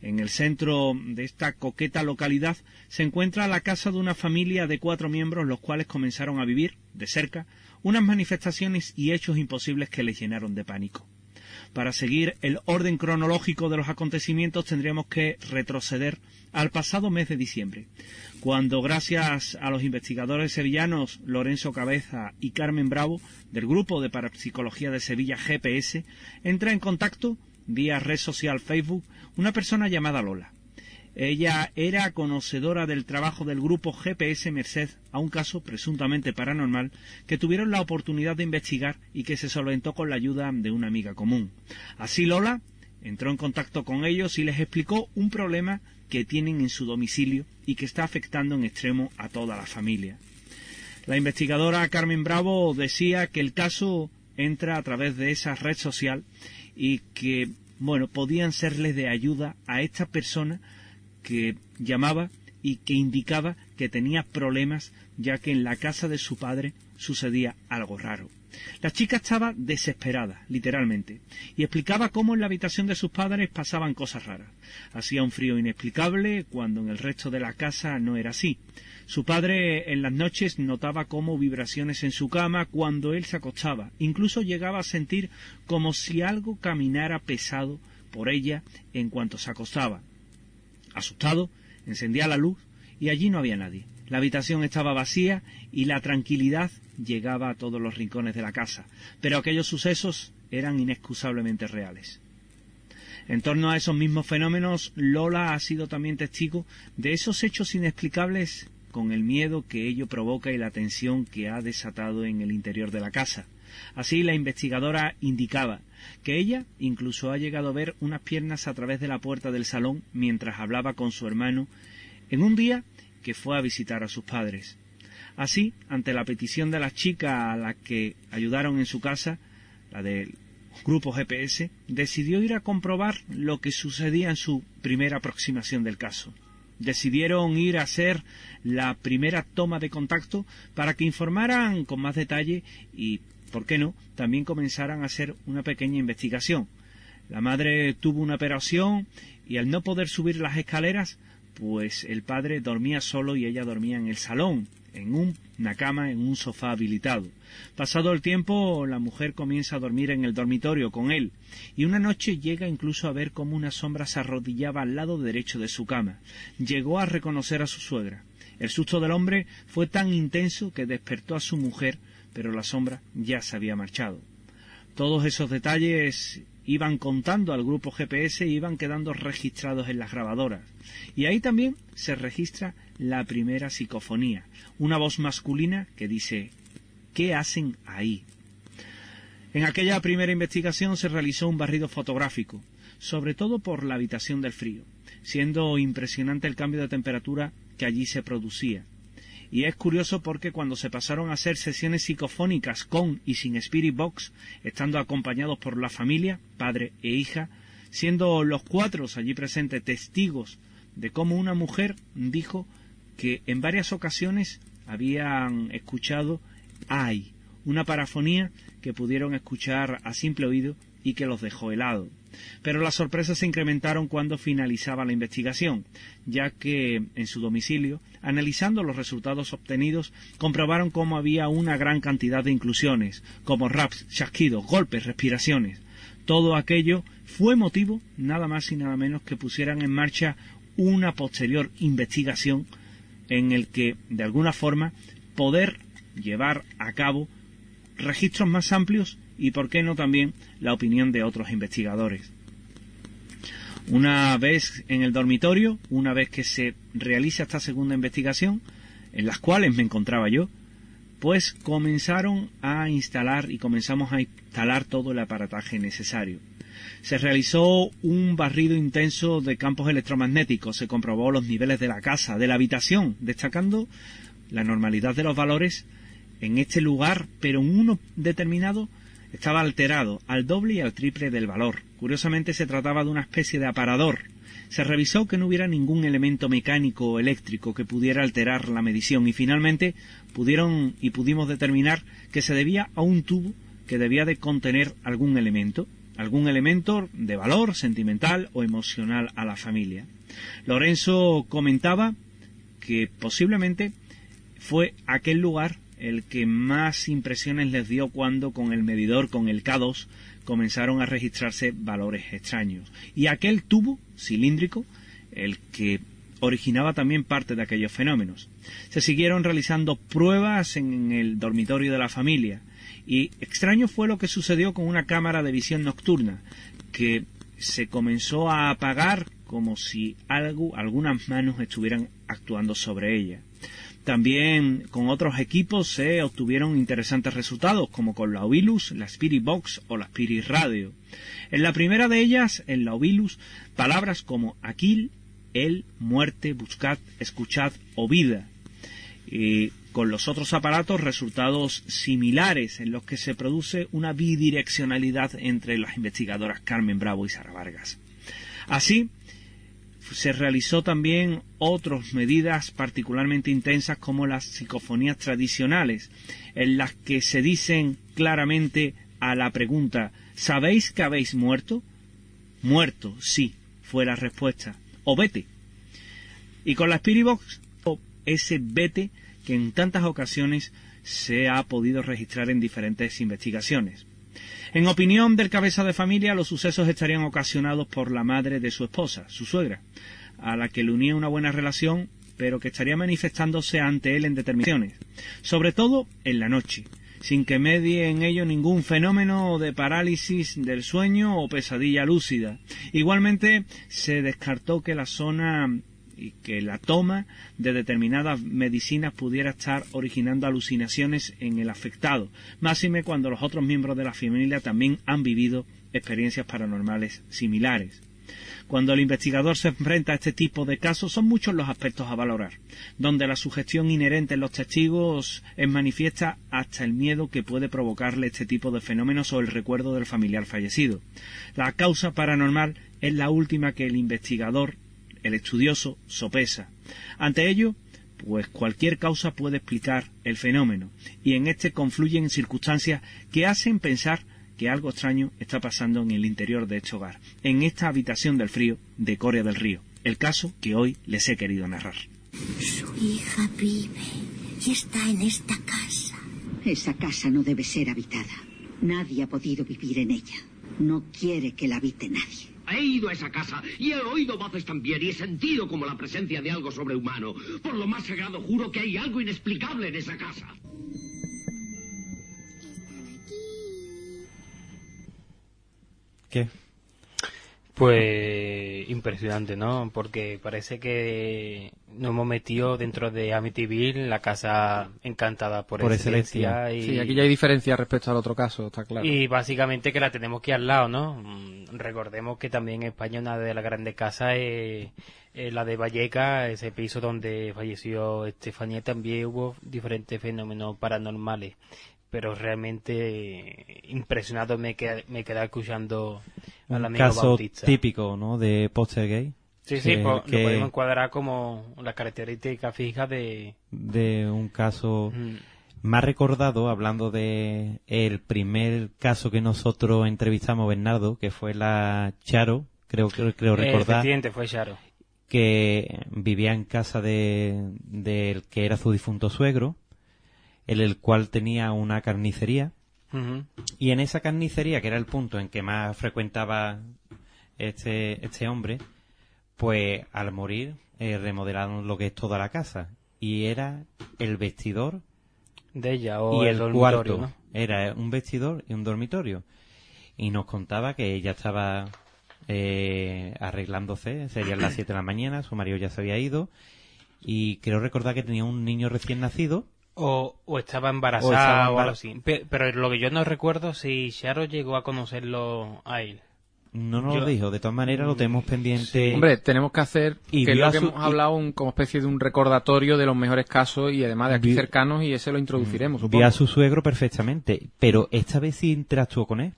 En el centro de esta coqueta localidad se encuentra la casa de una familia de cuatro miembros, los cuales comenzaron a vivir, de cerca, unas manifestaciones y hechos imposibles que les llenaron de pánico. Para seguir el orden cronológico de los acontecimientos tendríamos que retroceder al pasado mes de diciembre, cuando gracias a los investigadores sevillanos Lorenzo Cabeza y Carmen Bravo del grupo de parapsicología de Sevilla GPS entra en contacto vía red social Facebook una persona llamada Lola. Ella era conocedora del trabajo del grupo GPS Merced a un caso presuntamente paranormal que tuvieron la oportunidad de investigar y que se solventó con la ayuda de una amiga común. Así Lola entró en contacto con ellos y les explicó un problema que tienen en su domicilio y que está afectando en extremo a toda la familia. La investigadora Carmen Bravo decía que el caso entra a través de esa red social y que, bueno, podían serles de ayuda a esta persona que llamaba y que indicaba que tenía problemas ya que en la casa de su padre sucedía algo raro. La chica estaba desesperada, literalmente, y explicaba cómo en la habitación de sus padres pasaban cosas raras. Hacía un frío inexplicable cuando en el resto de la casa no era así. Su padre en las noches notaba como vibraciones en su cama cuando él se acostaba. Incluso llegaba a sentir como si algo caminara pesado por ella en cuanto se acostaba. Asustado, encendía la luz y allí no había nadie. La habitación estaba vacía y la tranquilidad llegaba a todos los rincones de la casa, pero aquellos sucesos eran inexcusablemente reales. En torno a esos mismos fenómenos, Lola ha sido también testigo de esos hechos inexplicables con el miedo que ello provoca y la tensión que ha desatado en el interior de la casa. Así la investigadora indicaba que ella incluso ha llegado a ver unas piernas a través de la puerta del salón mientras hablaba con su hermano en un día que fue a visitar a sus padres. Así, ante la petición de las chicas a las que ayudaron en su casa, la del grupo GPS, decidió ir a comprobar lo que sucedía en su primera aproximación del caso. Decidieron ir a hacer la primera toma de contacto para que informaran con más detalle y, ¿por qué no?, también comenzaran a hacer una pequeña investigación. La madre tuvo una operación y al no poder subir las escaleras, pues el padre dormía solo y ella dormía en el salón, en una cama, en un sofá habilitado. Pasado el tiempo, la mujer comienza a dormir en el dormitorio con él, y una noche llega incluso a ver cómo una sombra se arrodillaba al lado derecho de su cama. Llegó a reconocer a su suegra. El susto del hombre fue tan intenso que despertó a su mujer, pero la sombra ya se había marchado. Todos esos detalles iban contando al grupo GPS y iban quedando registrados en las grabadoras. Y ahí también se registra la primera psicofonía, una voz masculina que dice ¿Qué hacen ahí? En aquella primera investigación se realizó un barrido fotográfico, sobre todo por la habitación del frío, siendo impresionante el cambio de temperatura que allí se producía. Y es curioso porque cuando se pasaron a hacer sesiones psicofónicas con y sin Spirit Box, estando acompañados por la familia, padre e hija, siendo los cuatro allí presentes testigos de cómo una mujer dijo que en varias ocasiones habían escuchado ay, una parafonía que pudieron escuchar a simple oído y que los dejó helado. Pero las sorpresas se incrementaron cuando finalizaba la investigación, ya que en su domicilio, analizando los resultados obtenidos, comprobaron cómo había una gran cantidad de inclusiones, como raps, chasquidos, golpes, respiraciones. Todo aquello fue motivo nada más y nada menos que pusieran en marcha una posterior investigación en el que, de alguna forma, poder llevar a cabo registros más amplios y, por qué no, también la opinión de otros investigadores. Una vez en el dormitorio, una vez que se realiza esta segunda investigación, en las cuales me encontraba yo, pues comenzaron a instalar y comenzamos a instalar todo el aparataje necesario. Se realizó un barrido intenso de campos electromagnéticos, se comprobó los niveles de la casa, de la habitación, destacando la normalidad de los valores en este lugar, pero en uno determinado estaba alterado al doble y al triple del valor. Curiosamente se trataba de una especie de aparador. Se revisó que no hubiera ningún elemento mecánico o eléctrico que pudiera alterar la medición y finalmente pudieron y pudimos determinar que se debía a un tubo que debía de contener algún elemento, algún elemento de valor sentimental o emocional a la familia. Lorenzo comentaba que posiblemente fue aquel lugar el que más impresiones les dio cuando con el medidor, con el K2, comenzaron a registrarse valores extraños. Y aquel tubo cilíndrico, el que originaba también parte de aquellos fenómenos. Se siguieron realizando pruebas en el dormitorio de la familia y extraño fue lo que sucedió con una cámara de visión nocturna que se comenzó a apagar como si algo, algunas manos estuvieran actuando sobre ella. También con otros equipos se obtuvieron interesantes resultados, como con la Ovilus, la Spirit Box o la Spirit Radio. En la primera de ellas, en la Ovilus, palabras como Aquil, el, muerte, buscad, escuchad o vida. Y con los otros aparatos resultados similares en los que se produce una bidireccionalidad entre las investigadoras Carmen Bravo y Sara Vargas. Así, se realizó también otras medidas particularmente intensas como las psicofonías tradicionales, en las que se dicen claramente a la pregunta ¿Sabéis que habéis muerto? Muerto, sí, fue la respuesta. O vete. Y con la Spirit Box, ese vete que en tantas ocasiones se ha podido registrar en diferentes investigaciones. En opinión del cabeza de familia, los sucesos estarían ocasionados por la madre de su esposa, su suegra, a la que le unía una buena relación, pero que estaría manifestándose ante él en determinaciones, sobre todo en la noche, sin que medie en ello ningún fenómeno de parálisis del sueño o pesadilla lúcida. Igualmente se descartó que la zona y que la toma de determinadas medicinas pudiera estar originando alucinaciones en el afectado, máxime cuando los otros miembros de la familia también han vivido experiencias paranormales similares. Cuando el investigador se enfrenta a este tipo de casos son muchos los aspectos a valorar, donde la sugestión inherente en los testigos es manifiesta hasta el miedo que puede provocarle este tipo de fenómenos o el recuerdo del familiar fallecido. La causa paranormal es la última que el investigador el estudioso sopesa. Ante ello, pues cualquier causa puede explicar el fenómeno, y en este confluyen circunstancias que hacen pensar que algo extraño está pasando en el interior de este hogar, en esta habitación del frío de Corea del Río, el caso que hoy les he querido narrar. Su hija vive y está en esta casa. Esa casa no debe ser habitada. Nadie ha podido vivir en ella. No quiere que la habite nadie. He ido a esa casa y he oído voces también y he sentido como la presencia de algo sobrehumano. Por lo más sagrado juro que hay algo inexplicable en esa casa. ¿Qué? Pues impresionante, ¿no? Porque parece que nos hemos metido dentro de Amityville, la casa encantada por, Por excelencia. excelencia. Y, Sí, aquí ya hay diferencia respecto al otro caso, está claro. y básicamente que la tenemos que al lado, ¿no? Mm, Recordemos que también en España una de las grandes casas es, es la de Valleca, ese piso donde falleció Estefanía, también hubo diferentes fenómenos paranormales. Pero realmente impresionado me quedé, me quedé escuchando al Un amigo caso Bautista. típico, ¿no? De Poltergeist. Sí, sí, que- po- que- lo podemos encuadrar como la característica fija de... de un caso Mm. más recordado, hablando de el primer caso que nosotros entrevistamos, Bernardo, que fue la Charo, creo, creo, creo recordar, efectivamente, fue Charo. que vivía en casa de del que era su difunto suegro, en el cual tenía una carnicería, y en esa carnicería, que era el punto en que más frecuentaba este, este hombre, pues al morir eh, remodelaron lo que es toda la casa. Y era el vestidor De ella o y el, cuarto. Era un vestidor y un dormitorio. Y nos contaba que ella estaba eh, arreglándose, serían las 7 de la mañana, su marido ya se había ido. Y creo recordar que tenía un niño recién nacido. O, o estaba embarazada O algo así. Pe- Pero, lo que yo no recuerdo si Charo llegó a conocerlo a él. No nos Yo- lo dijo, de todas maneras lo tenemos pendiente. Hombre, tenemos que hacer, Y que es lo que su- hemos hablado, un, como especie de un recordatorio de los mejores casos y además de aquí Vi- cercanos y ese lo introduciremos, Vi supongo. a su suegro perfectamente, pero esta vez sí interactuó con él.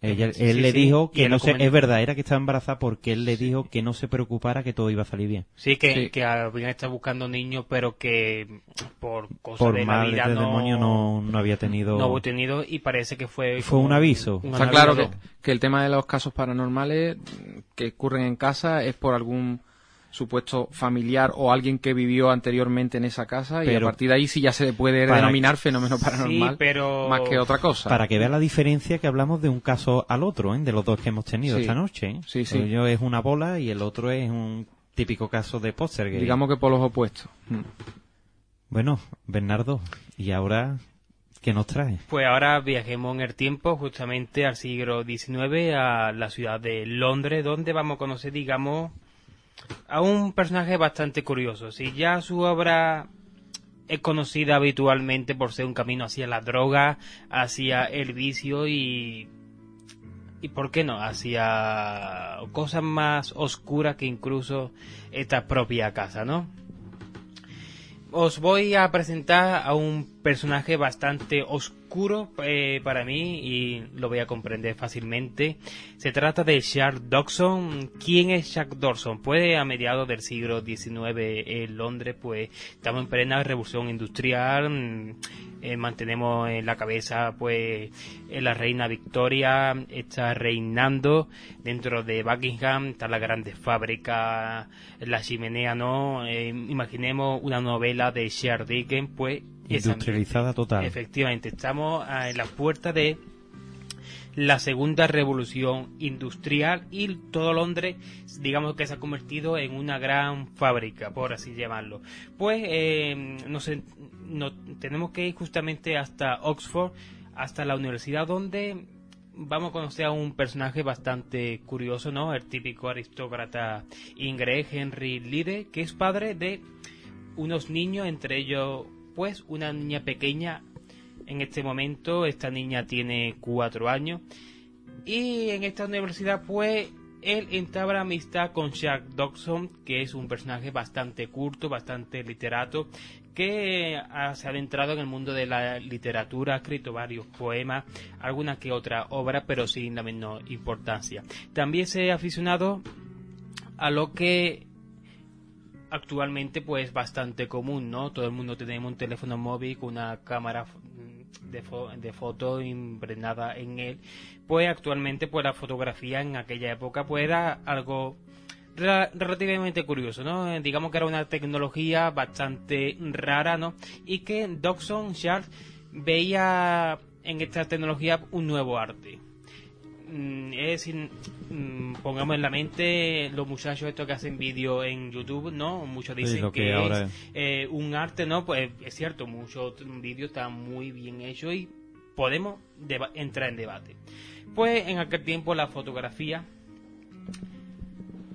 Ella- él sí, le sí. dijo que no se, es verdad, era que estaba embarazada porque él le dijo que no se preocupara que todo iba a salir bien. Sí, que, Sí. que habían estado buscando niños, pero que por cosas Por de la mal vida no, demonio no, no había tenido. no hubo tenido y parece que fue... Fue un aviso. un Está claro que, que el tema de los casos paranormales que ocurren en casa es por algún supuesto familiar o alguien que vivió anteriormente en esa casa y a partir de ahí sí ya se le puede denominar fenómeno paranormal Sí, pero... más que otra cosa. Para que vea la diferencia que hablamos de un caso al otro, ¿eh? de los dos que hemos tenido Sí. esta noche. ¿eh? Sí, sí. Uno es una bola y el otro es un típico caso de póster. Digamos que por los opuestos. Mm. Bueno, Bernardo, ¿y ahora qué nos trae? Pues ahora viajemos en el tiempo justamente al siglo XIX a la ciudad de Londres, donde vamos a conocer, digamos, a un personaje bastante curioso. Si ya su obra es conocida habitualmente por ser un camino hacia la droga, hacia el vicio y y por qué no, hacia cosas más oscuras que incluso esta propia casa, ¿no? Os voy a presentar a un personaje bastante oscuro eh, para mí y lo voy a comprender fácilmente. Se trata de Shark Dawson. ¿Quién es Shark Dawson? Pues a mediados del siglo XIX en Londres, pues estamos en plena revolución industrial. Mm, eh, mantenemos en la cabeza pues la reina Victoria está reinando dentro de Buckingham está la grandes fábricas la chimenea no eh, imaginemos una novela de Shark Dickens pues Industrializada total. Efectivamente, estamos en la puerta de la segunda revolución industrial y todo Londres, digamos que se ha convertido en una gran fábrica, por así llamarlo. Pues eh, tenemos que ir justamente hasta Oxford, hasta la universidad donde vamos a conocer a un personaje bastante curioso, ¿no? El típico aristócrata inglés, Henry Lide, que es padre de unos niños, entre ellos pues una niña pequeña. En este momento esta niña tiene cuatro años. Y en esta universidad pues él entabla amistad con Jack Dodson, que es un personaje bastante curto, bastante literato, que se ha adentrado en el mundo de la literatura, ha escrito varios poemas, alguna que otra obra, pero sin la menor importancia. También se ha aficionado a lo que actualmente pues bastante común, ¿no? Todo el mundo tenemos un teléfono móvil con una cámara de, de foto impregnada en él. Pues actualmente pues la fotografía en aquella época pues era algo relativamente curioso, ¿no? Digamos que era una tecnología bastante rara, ¿no? Y que Dodson Charles veía en esta tecnología un nuevo arte Mm, es mm, pongamos en la mente los muchachos estos que hacen vídeo en YouTube, ¿no? Muchos dicen que, es eh, un arte, ¿no? Pues es cierto, muchos vídeos están muy bien hechos y podemos entrar en debate. Pues en aquel tiempo la fotografía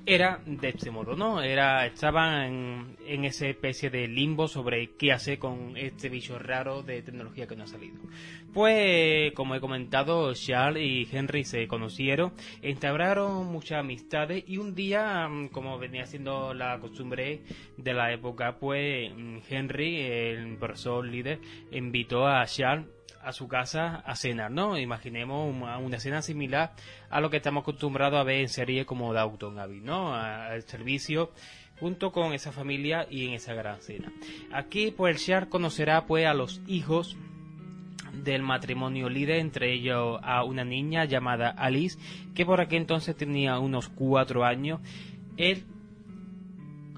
era de este modo, ¿no? Era, estaban en, esa especie de limbo sobre qué hacer con este bicho raro de tecnología que no ha salido. Pues, como he comentado, Charles y Henry se conocieron, entablaron muchas amistades y un día, mm, como venía siendo la costumbre de la época, pues mm, Henry, el profesor líder, invitó a Charles a su casa a cenar, ¿no? Imaginemos una, una, cena similar a lo que estamos acostumbrados a ver en series como Downton Abbey, ¿no? Al servicio junto con esa familia y en esa gran cena. Aquí pues el Shar conocerá pues a los hijos del matrimonio líder, entre ellos a una niña llamada Alice, que por aquel entonces tenía unos cuatro años. Él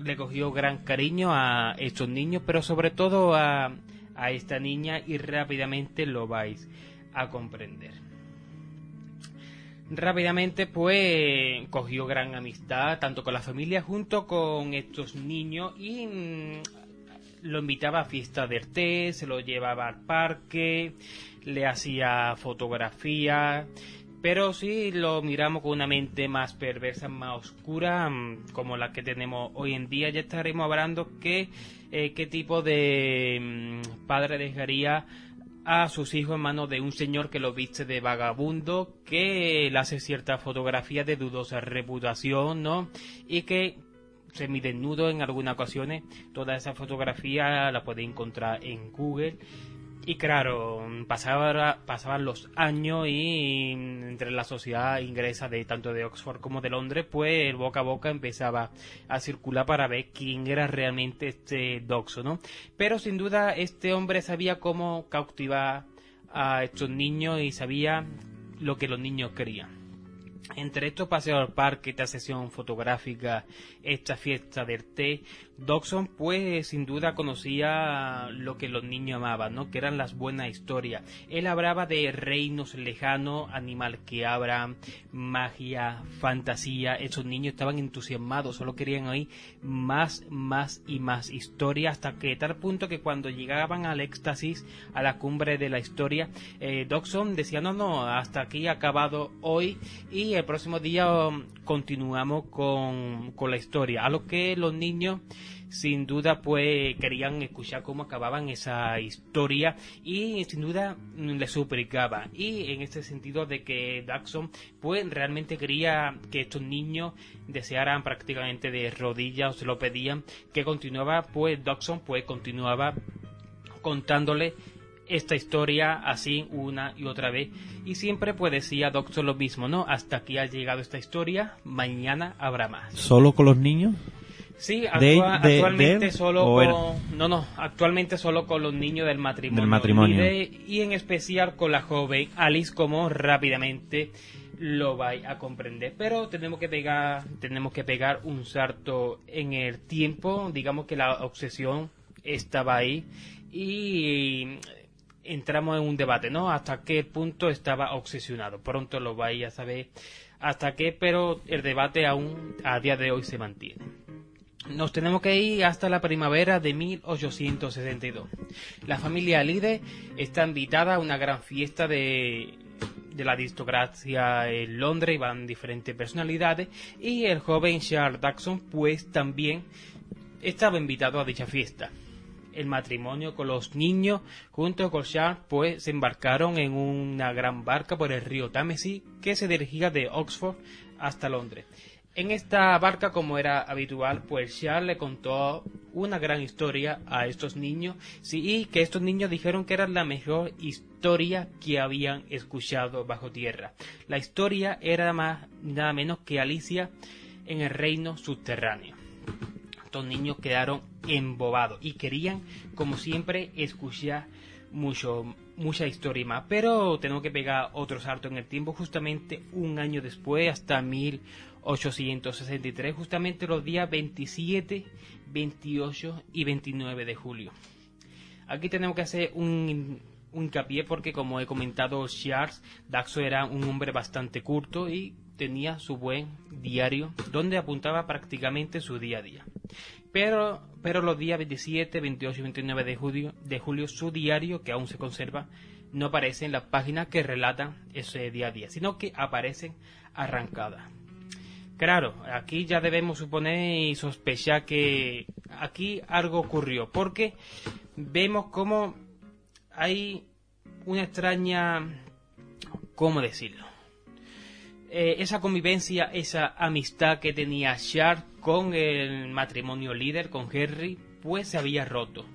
le cogió gran cariño a estos niños, pero sobre todo a, a esta niña y rápidamente lo vais a comprender. Rápidamente pues cogió gran amistad tanto con la familia junto con estos niños y mm, lo invitaba a fiestas de té, se lo llevaba al parque, le hacía fotografías, pero si lo miramos con una mente más perversa, más oscura, mm, como la que tenemos hoy en día, ya estaremos hablando que eh, qué tipo de mm, padre dejaría a sus hijos en manos de un señor que lo viste de vagabundo, que le hace cierta fotografía de dudosa reputación, ¿no? Y que semidesnudo en algunas ocasiones. Toda esa fotografía la puede encontrar en Google y claro, pasaba, pasaban los años y entre la sociedad inglesa de tanto de Oxford como de Londres, pues el boca a boca empezaba a circular para ver quién era realmente este Doxo, ¿no? Pero sin duda este hombre sabía cómo cautivar a estos niños y sabía lo que los niños querían. Entre estos paseos al parque, esta sesión fotográfica, esta fiesta del té, Dodson pues sin duda conocía lo que los niños amaban, ¿no? Que eran las buenas historias. Él hablaba de reinos lejanos, animal que abran, magia, fantasía. Esos niños estaban entusiasmados, solo querían oír más, más y más historia hasta que tal punto que cuando llegaban al éxtasis, a la cumbre de la historia, eh, decía no, no, hasta aquí acabado hoy y y el próximo día um, continuamos con, con la historia, a lo que los niños sin duda pues querían escuchar cómo acababan esa historia y sin duda mm, le suplicaba y en este sentido de que Daxon pues realmente quería que estos niños desearan prácticamente de rodillas o se lo pedían que continuaba pues Daxon pues continuaba contándole esta historia así una y otra vez y siempre pues decía Doctor lo mismo, ¿no? Hasta aquí ha llegado esta historia, mañana habrá más. ¿Solo con los niños? Sí, actualmente solo con, no, no, actualmente solo con los niños del matrimonio. matrimonio. Y, en especial con la joven Alice como rápidamente lo vais a comprender. Pero tenemos que pegar, tenemos que pegar un salto en el tiempo, digamos que la obsesión estaba ahí y entramos en un debate, ¿no? Hasta qué punto estaba obsesionado. Pronto lo vais a saber hasta qué, pero el debate aún a día de hoy se mantiene. Nos tenemos que ir hasta la primavera de 1862. La familia Lide está invitada a una gran fiesta de, la aristocracia en Londres van diferentes personalidades y el joven Charles Daxon pues también estaba invitado a dicha fiesta. El matrimonio con los niños junto con Charles pues se embarcaron en una gran barca por el río Támesis que se dirigía de Oxford hasta Londres. En esta barca, como era habitual, pues Charles le contó una gran historia a estos niños, sí, y que estos niños dijeron que era la mejor historia que habían escuchado bajo tierra. La historia era más nada menos que Alicia en el reino subterráneo. Estos niños quedaron embobados y querían, como siempre, escuchar mucho, mucha historia más. Pero tengo que pegar otro salto en el tiempo, justamente un año después, hasta mil 863, justamente los días 27, 28 y 29 de julio. Aquí tenemos que hacer un, hincapié porque, como he comentado, Charles Daxo era un hombre bastante curto y tenía su buen diario donde apuntaba prácticamente su día a día. Pero, pero los días 27, 28 y 29 de julio, de julio su diario, que aún se conserva, no aparece en las páginas que relatan ese día a día, sino que aparecen arrancadas. Claro, aquí ya debemos suponer y sospechar que aquí algo ocurrió, porque vemos como hay una extraña, ¿cómo decirlo? Eh, esa convivencia, esa amistad que tenía Char con el matrimonio líder, con Henry, pues se había roto.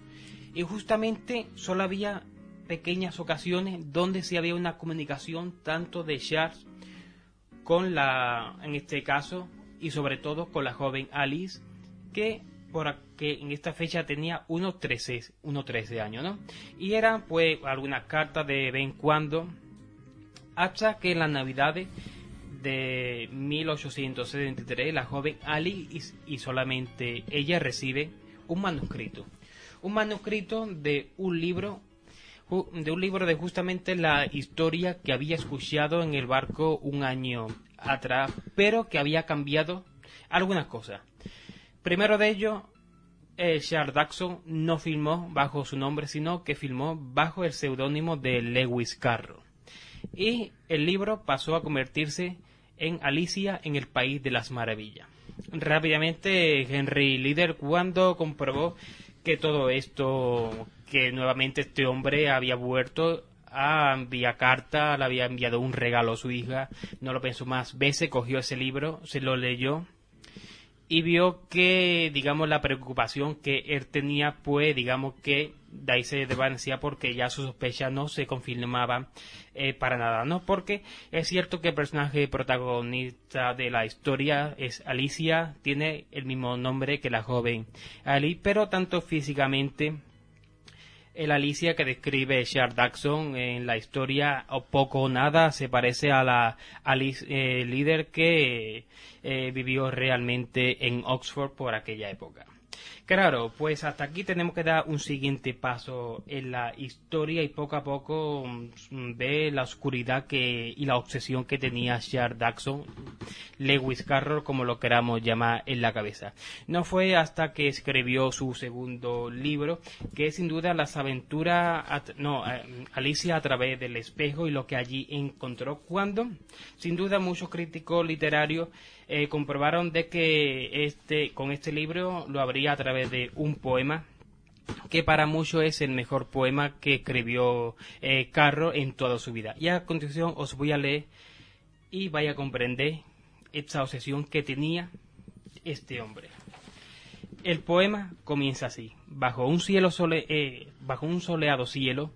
Y justamente solo había pequeñas ocasiones donde se había una comunicación tanto de Charles con la, en este caso, y sobre todo con la joven Alice, que por que en esta fecha tenía unos 13, unos 13 años, ¿no? Y eran pues algunas cartas de vez en cuando, hasta que en las navidades de 1873 la joven Alice y solamente ella recibe un manuscrito. Un manuscrito de un libro de un libro de justamente la historia que había escuchado en el barco un año atrás, pero que había cambiado algunas cosas. Primero de ello, eh, Charles Daxon no filmó bajo su nombre, sino que filmó bajo el seudónimo de Lewis Carroll. Y el libro pasó a convertirse en Alicia en el País de las Maravillas. Rápidamente, Henry Líder, cuando comprobó que todo esto que nuevamente este hombre había vuelto a enviar carta, le había enviado un regalo a su hija, no lo pensó más veces, cogió ese libro, se lo leyó y vio que, digamos, la preocupación que él tenía, pues, digamos que de ahí se desvanecía porque ya sus sospechas no se confirmaban eh, para nada, ¿no? Porque es cierto que el personaje protagonista de la historia es Alicia, tiene el mismo nombre que la joven Ali, pero tanto físicamente el Alicia que describe Charles Daxon en la historia o poco o nada se parece a la Alice líder que eh, vivió realmente en Oxford por aquella época. Claro, pues hasta aquí tenemos que dar un siguiente paso en la historia y poco a poco mm, ve la oscuridad que y la obsesión que tenía Charles Daxon, Lewis Carroll, como lo queramos llamar en la cabeza. No fue hasta que escribió su segundo libro, que es sin duda las aventuras, no, eh, Alicia a través del espejo y lo que allí encontró, cuando, sin duda, muchos críticos literarios eh, comprobaron de que este, con este libro lo habría a través de un poema que para muchos es el mejor poema que escribió eh, Carro en toda su vida. Y a continuación os voy a leer y vaya a comprender esta obsesión que tenía este hombre. El poema comienza así: bajo un cielo sole, eh, bajo un soleado cielo,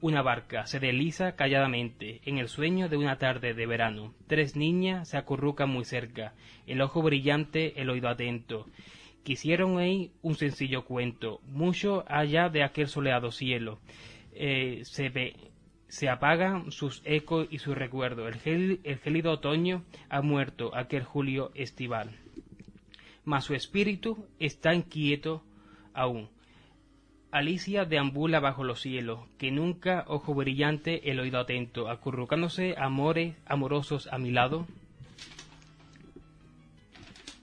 una barca se desliza calladamente en el sueño de una tarde de verano. Tres niñas se acurrucan muy cerca, el ojo brillante, el oído atento. Quisieron oír un sencillo cuento, mucho allá de aquel soleado cielo. Eh, se apagan sus ecos y sus recuerdos. El, el gélido otoño ha muerto aquel julio estival. Mas su espíritu está inquieto aún Alicia deambula bajo los cielos, que nunca ojo brillante, el oído atento, acurrucándose amores amorosos a mi lado.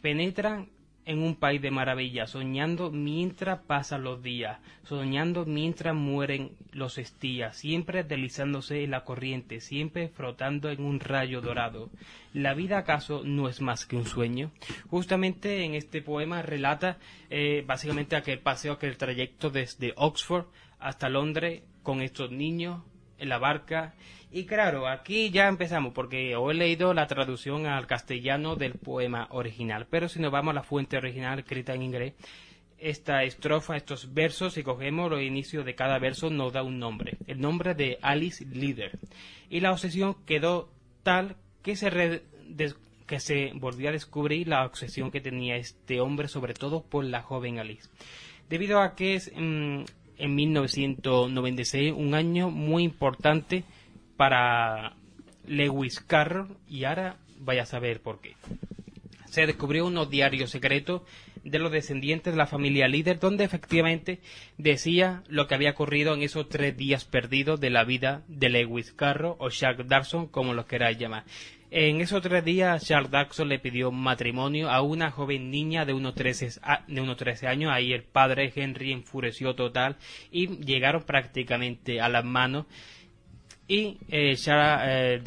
Penetran en un país de maravillas, soñando mientras pasan los días, soñando mientras mueren los estías, siempre deslizándose en la corriente, siempre frotando en un rayo dorado. ¿La vida acaso no es más que un sueño? Justamente en este poema relata eh, básicamente aquel paseo, aquel trayecto desde Oxford hasta Londres con estos niños en la barca y claro, aquí ya empezamos, porque os he leído la traducción al castellano del poema original, pero si nos vamos a la fuente original escrita en inglés, esta estrofa, estos versos, si cogemos los inicios de cada verso, nos da un nombre, el nombre de Alice Leader. Y la obsesión quedó tal que se, que se volvió a descubrir la obsesión que tenía este hombre, sobre todo por la joven Alice. Debido a que es mm, en 1996 un año muy importante para Lewis Carroll y ahora vaya a saber por qué. Se descubrió unos diarios secretos de los descendientes de la familia líder donde efectivamente decía lo que había ocurrido en esos tres días perdidos de la vida de Lewis Carroll o Charles Darson como los queráis llamar. En esos tres días, Charles Darson le pidió matrimonio a una joven niña de unos 13, de unos 13 años. Ahí el padre Henry enfureció total y llegaron prácticamente a las manos y eh, Sarah eh,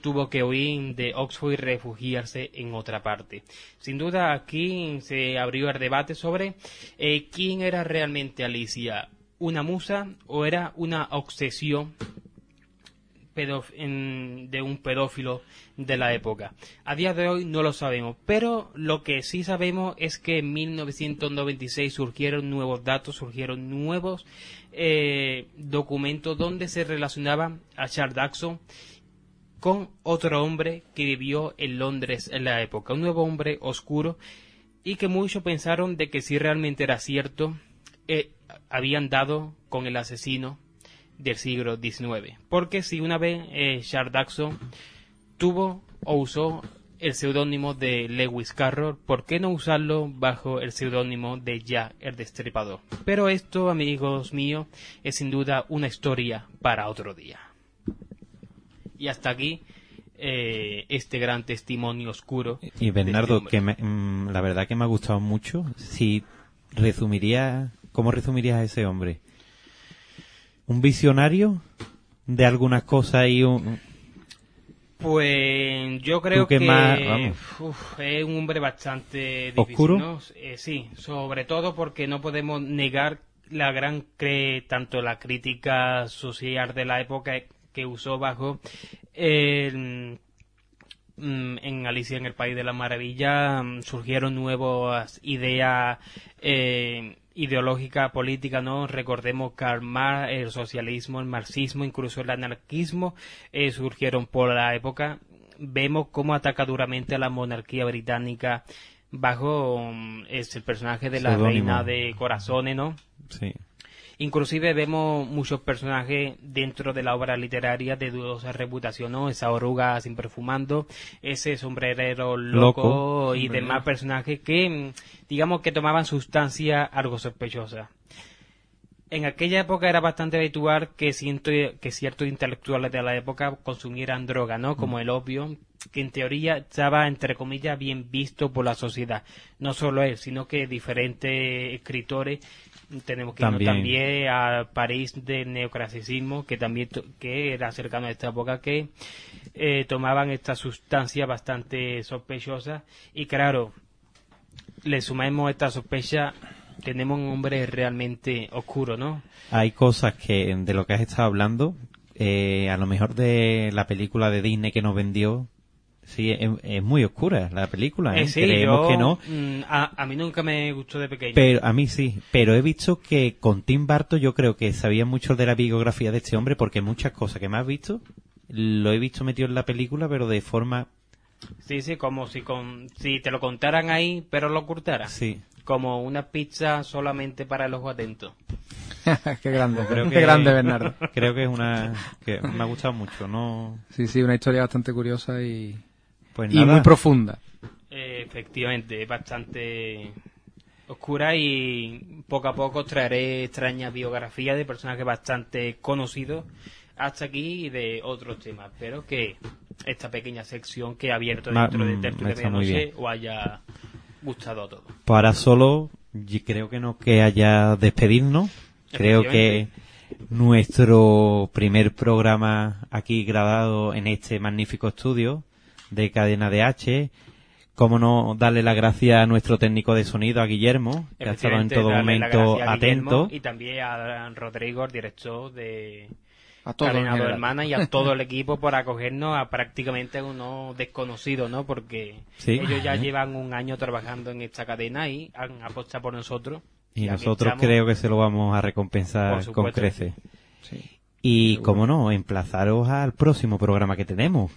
tuvo que huir de Oxford y refugiarse en otra parte. Sin duda aquí se abrió el debate sobre eh, quién era realmente Alicia, una musa o era una obsesión de un pedófilo de la época. A día de hoy no lo sabemos, pero lo que sí sabemos es que en 1996 surgieron nuevos datos, surgieron nuevos eh, documentos donde se relacionaba a Charles Daxon con otro hombre que vivió en Londres en la época, un nuevo hombre oscuro y que muchos pensaron de que si realmente era cierto, eh, habían dado con el asesino del siglo XIX. Porque si una vez eh, Charles tuvo o usó el seudónimo de Lewis Carroll, ¿por qué no usarlo bajo el seudónimo de Jack el Destripador? Pero esto, amigos míos, es sin duda una historia para otro día. Y hasta aquí eh, este gran testimonio oscuro. Y Bernardo, este que mm, la verdad que me ha gustado mucho. Si resumiría, ¿cómo resumirías a ese hombre? ¿Un visionario de algunas cosas y un, pues yo creo que, es un hombre bastante difícil, ¿Oscuro? Eh, sí, sobre todo porque no podemos negar la gran que tanto la crítica social de la época que usó bajo mm, en Alicia en el País de la Maravilla surgieron nuevas ideas eh, ideológica política, ¿no? Recordemos Karl Marx, el socialismo, el marxismo, incluso el anarquismo eh, surgieron por la época. Vemos cómo ataca duramente a la monarquía británica bajo mm, es el personaje de la reina de corazones, ¿no? Sí. Inclusive vemos muchos personajes dentro de la obra literaria de dudosa reputación, ¿no? Esa oruga sin perfumando, ese sombrerero loco, y demás personajes que, mm, digamos que tomaban sustancia algo sospechosa en aquella época era bastante habitual que, siento, que ciertos intelectuales de la época consumieran droga, ¿no? Como mm. el opio, que en teoría estaba, entre comillas, bien visto por la sociedad. No solo él, sino que diferentes escritores. Tenemos que también. irnos también a París del neoclasicismo, que también que era cercano a esta época, que eh, tomaban esta sustancia bastante sospechosa. Y claro, le sumamos esta sospecha tenemos un hombre realmente oscuro, ¿no? Hay cosas que, de lo que has estado hablando, eh, a lo mejor de la película de Disney que nos vendió, sí, es, muy oscura la película, ¿eh? eh Creemos que no. Mm, a, mí nunca me gustó de pequeño. Pero a mí sí, pero he visto que con Tim Burton yo creo que sabía mucho de la biografía de este hombre porque muchas cosas que me has visto lo he visto metido en la película, pero de forma Sí, sí, como si con si te lo contaran ahí, pero lo ocultaran. Sí como una pizza solamente para el ojo atento. *laughs* qué grande, creo qué grande Bernardo. Creo que es una que me ha gustado mucho, ¿no? Sí, sí, una historia bastante curiosa y, pues y muy profunda. Eh, efectivamente, bastante oscura y poco a poco traeré extrañas biografías de personajes bastante conocidos hasta aquí y de otros temas. Espero que esta pequeña sección que he abierto dentro de mm, Tertulia de Noche o haya gustado a todos. Para solo, creo que no que haya despedirnos. Creo que nuestro primer programa aquí grabado en este magnífico estudio de Cadena de H. Cómo no darle la gracia a nuestro técnico de sonido, a Guillermo, que ha estado en todo momento atento. Y también a Rodrigo, director de, a todo Hermana y a todo el *laughs* equipo por acogernos a prácticamente unos desconocidos, ¿no? Porque ellos ya llevan un año trabajando en esta cadena y han apostado por nosotros. Y, nosotros creo que se lo vamos a recompensar con crece. Y, como no, emplazaros al próximo programa que tenemos.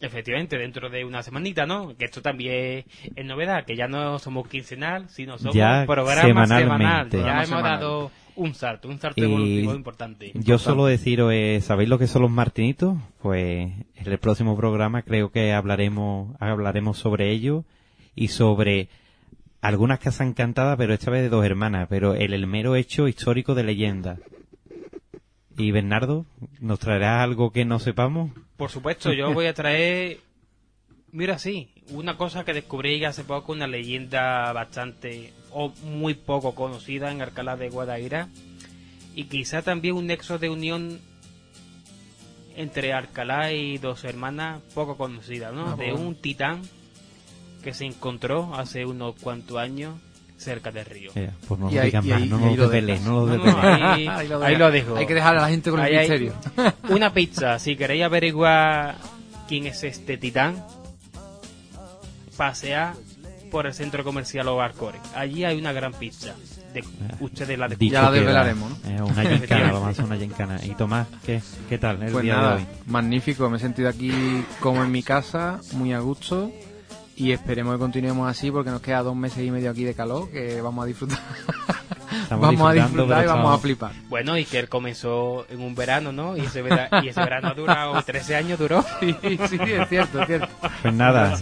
Efectivamente, dentro de una semanita, ¿no? Que esto también es novedad, que ya no somos quincenal, sino somos ya programa semanal. Ya hemos dado un salto, un salto evolutivo importante, Yo solo deciros, eh, ¿sabéis lo que son los martinitos? Pues en el próximo programa creo que hablaremos, hablaremos sobre ello y sobre algunas casas encantadas, pero esta vez de dos hermanas, pero el, el mero hecho histórico de leyenda. Y Bernardo, ¿nos traerá algo que no sepamos? Por supuesto, yo voy a traer, mira, sí, una cosa que descubrí hace poco, una leyenda bastante o muy poco conocida en Alcalá de Guadaira y quizá también un nexo de unión entre Alcalá y dos hermanas poco conocidas, ¿no? Ah, de un titán que se encontró hace unos cuantos años cerca del río. pues no lo digas más, no, lo desveles, no lo ahí, lo dejo. Hay que dejar a la gente con el misterio. *laughs* Una pizza, si queréis averiguar quién es este titán, pasea por el centro comercial Obarcore. Allí hay una gran pizza. De, ah, ustedes la Ya la desvelaremos, ¿no? una gincana, *laughs* vamos a hacer una gincana. ¿Y Tomás, qué, qué tal el pues día nada, de hoy? Magnífico, me he sentido aquí como en mi casa, muy a gusto y esperemos que continuemos así porque nos queda dos meses y medio aquí de calor que vamos a disfrutar. vamos a disfrutar y vamos a flipar. Bueno, y que él comenzó en un verano, ¿no? Y ese, verano, ha durado 13 años, duró. *laughs* sí, sí, es cierto, es cierto. Pues nada,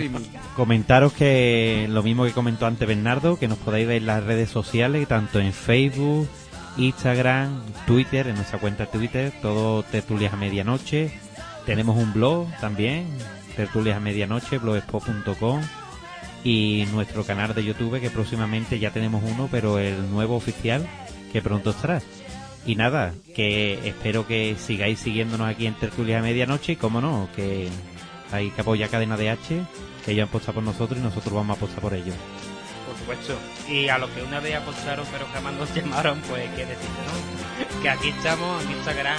comentaros que lo mismo que comentó antes Bernardo, que nos podéis ver en las redes sociales, tanto en Facebook, Instagram, Twitter, en nuestra cuenta Twitter, todo tertulias a medianoche. Tenemos un blog también, tertulias a medianoche, blogspot.com y nuestro canal de YouTube que próximamente ya tenemos uno, pero el nuevo oficial que pronto estará. Y nada, que espero que sigáis siguiéndonos aquí en Tertulias a Medianoche y como no, que hay que apoyar Cadena de H, que ellos han apostado por nosotros y nosotros vamos a apostar por ellos. Por supuesto. Y a los que una vez apostaron pero jamás nos *laughs* llamaron, pues qué decir, ¿no? Que aquí estamos en Instagram,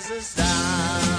is a star.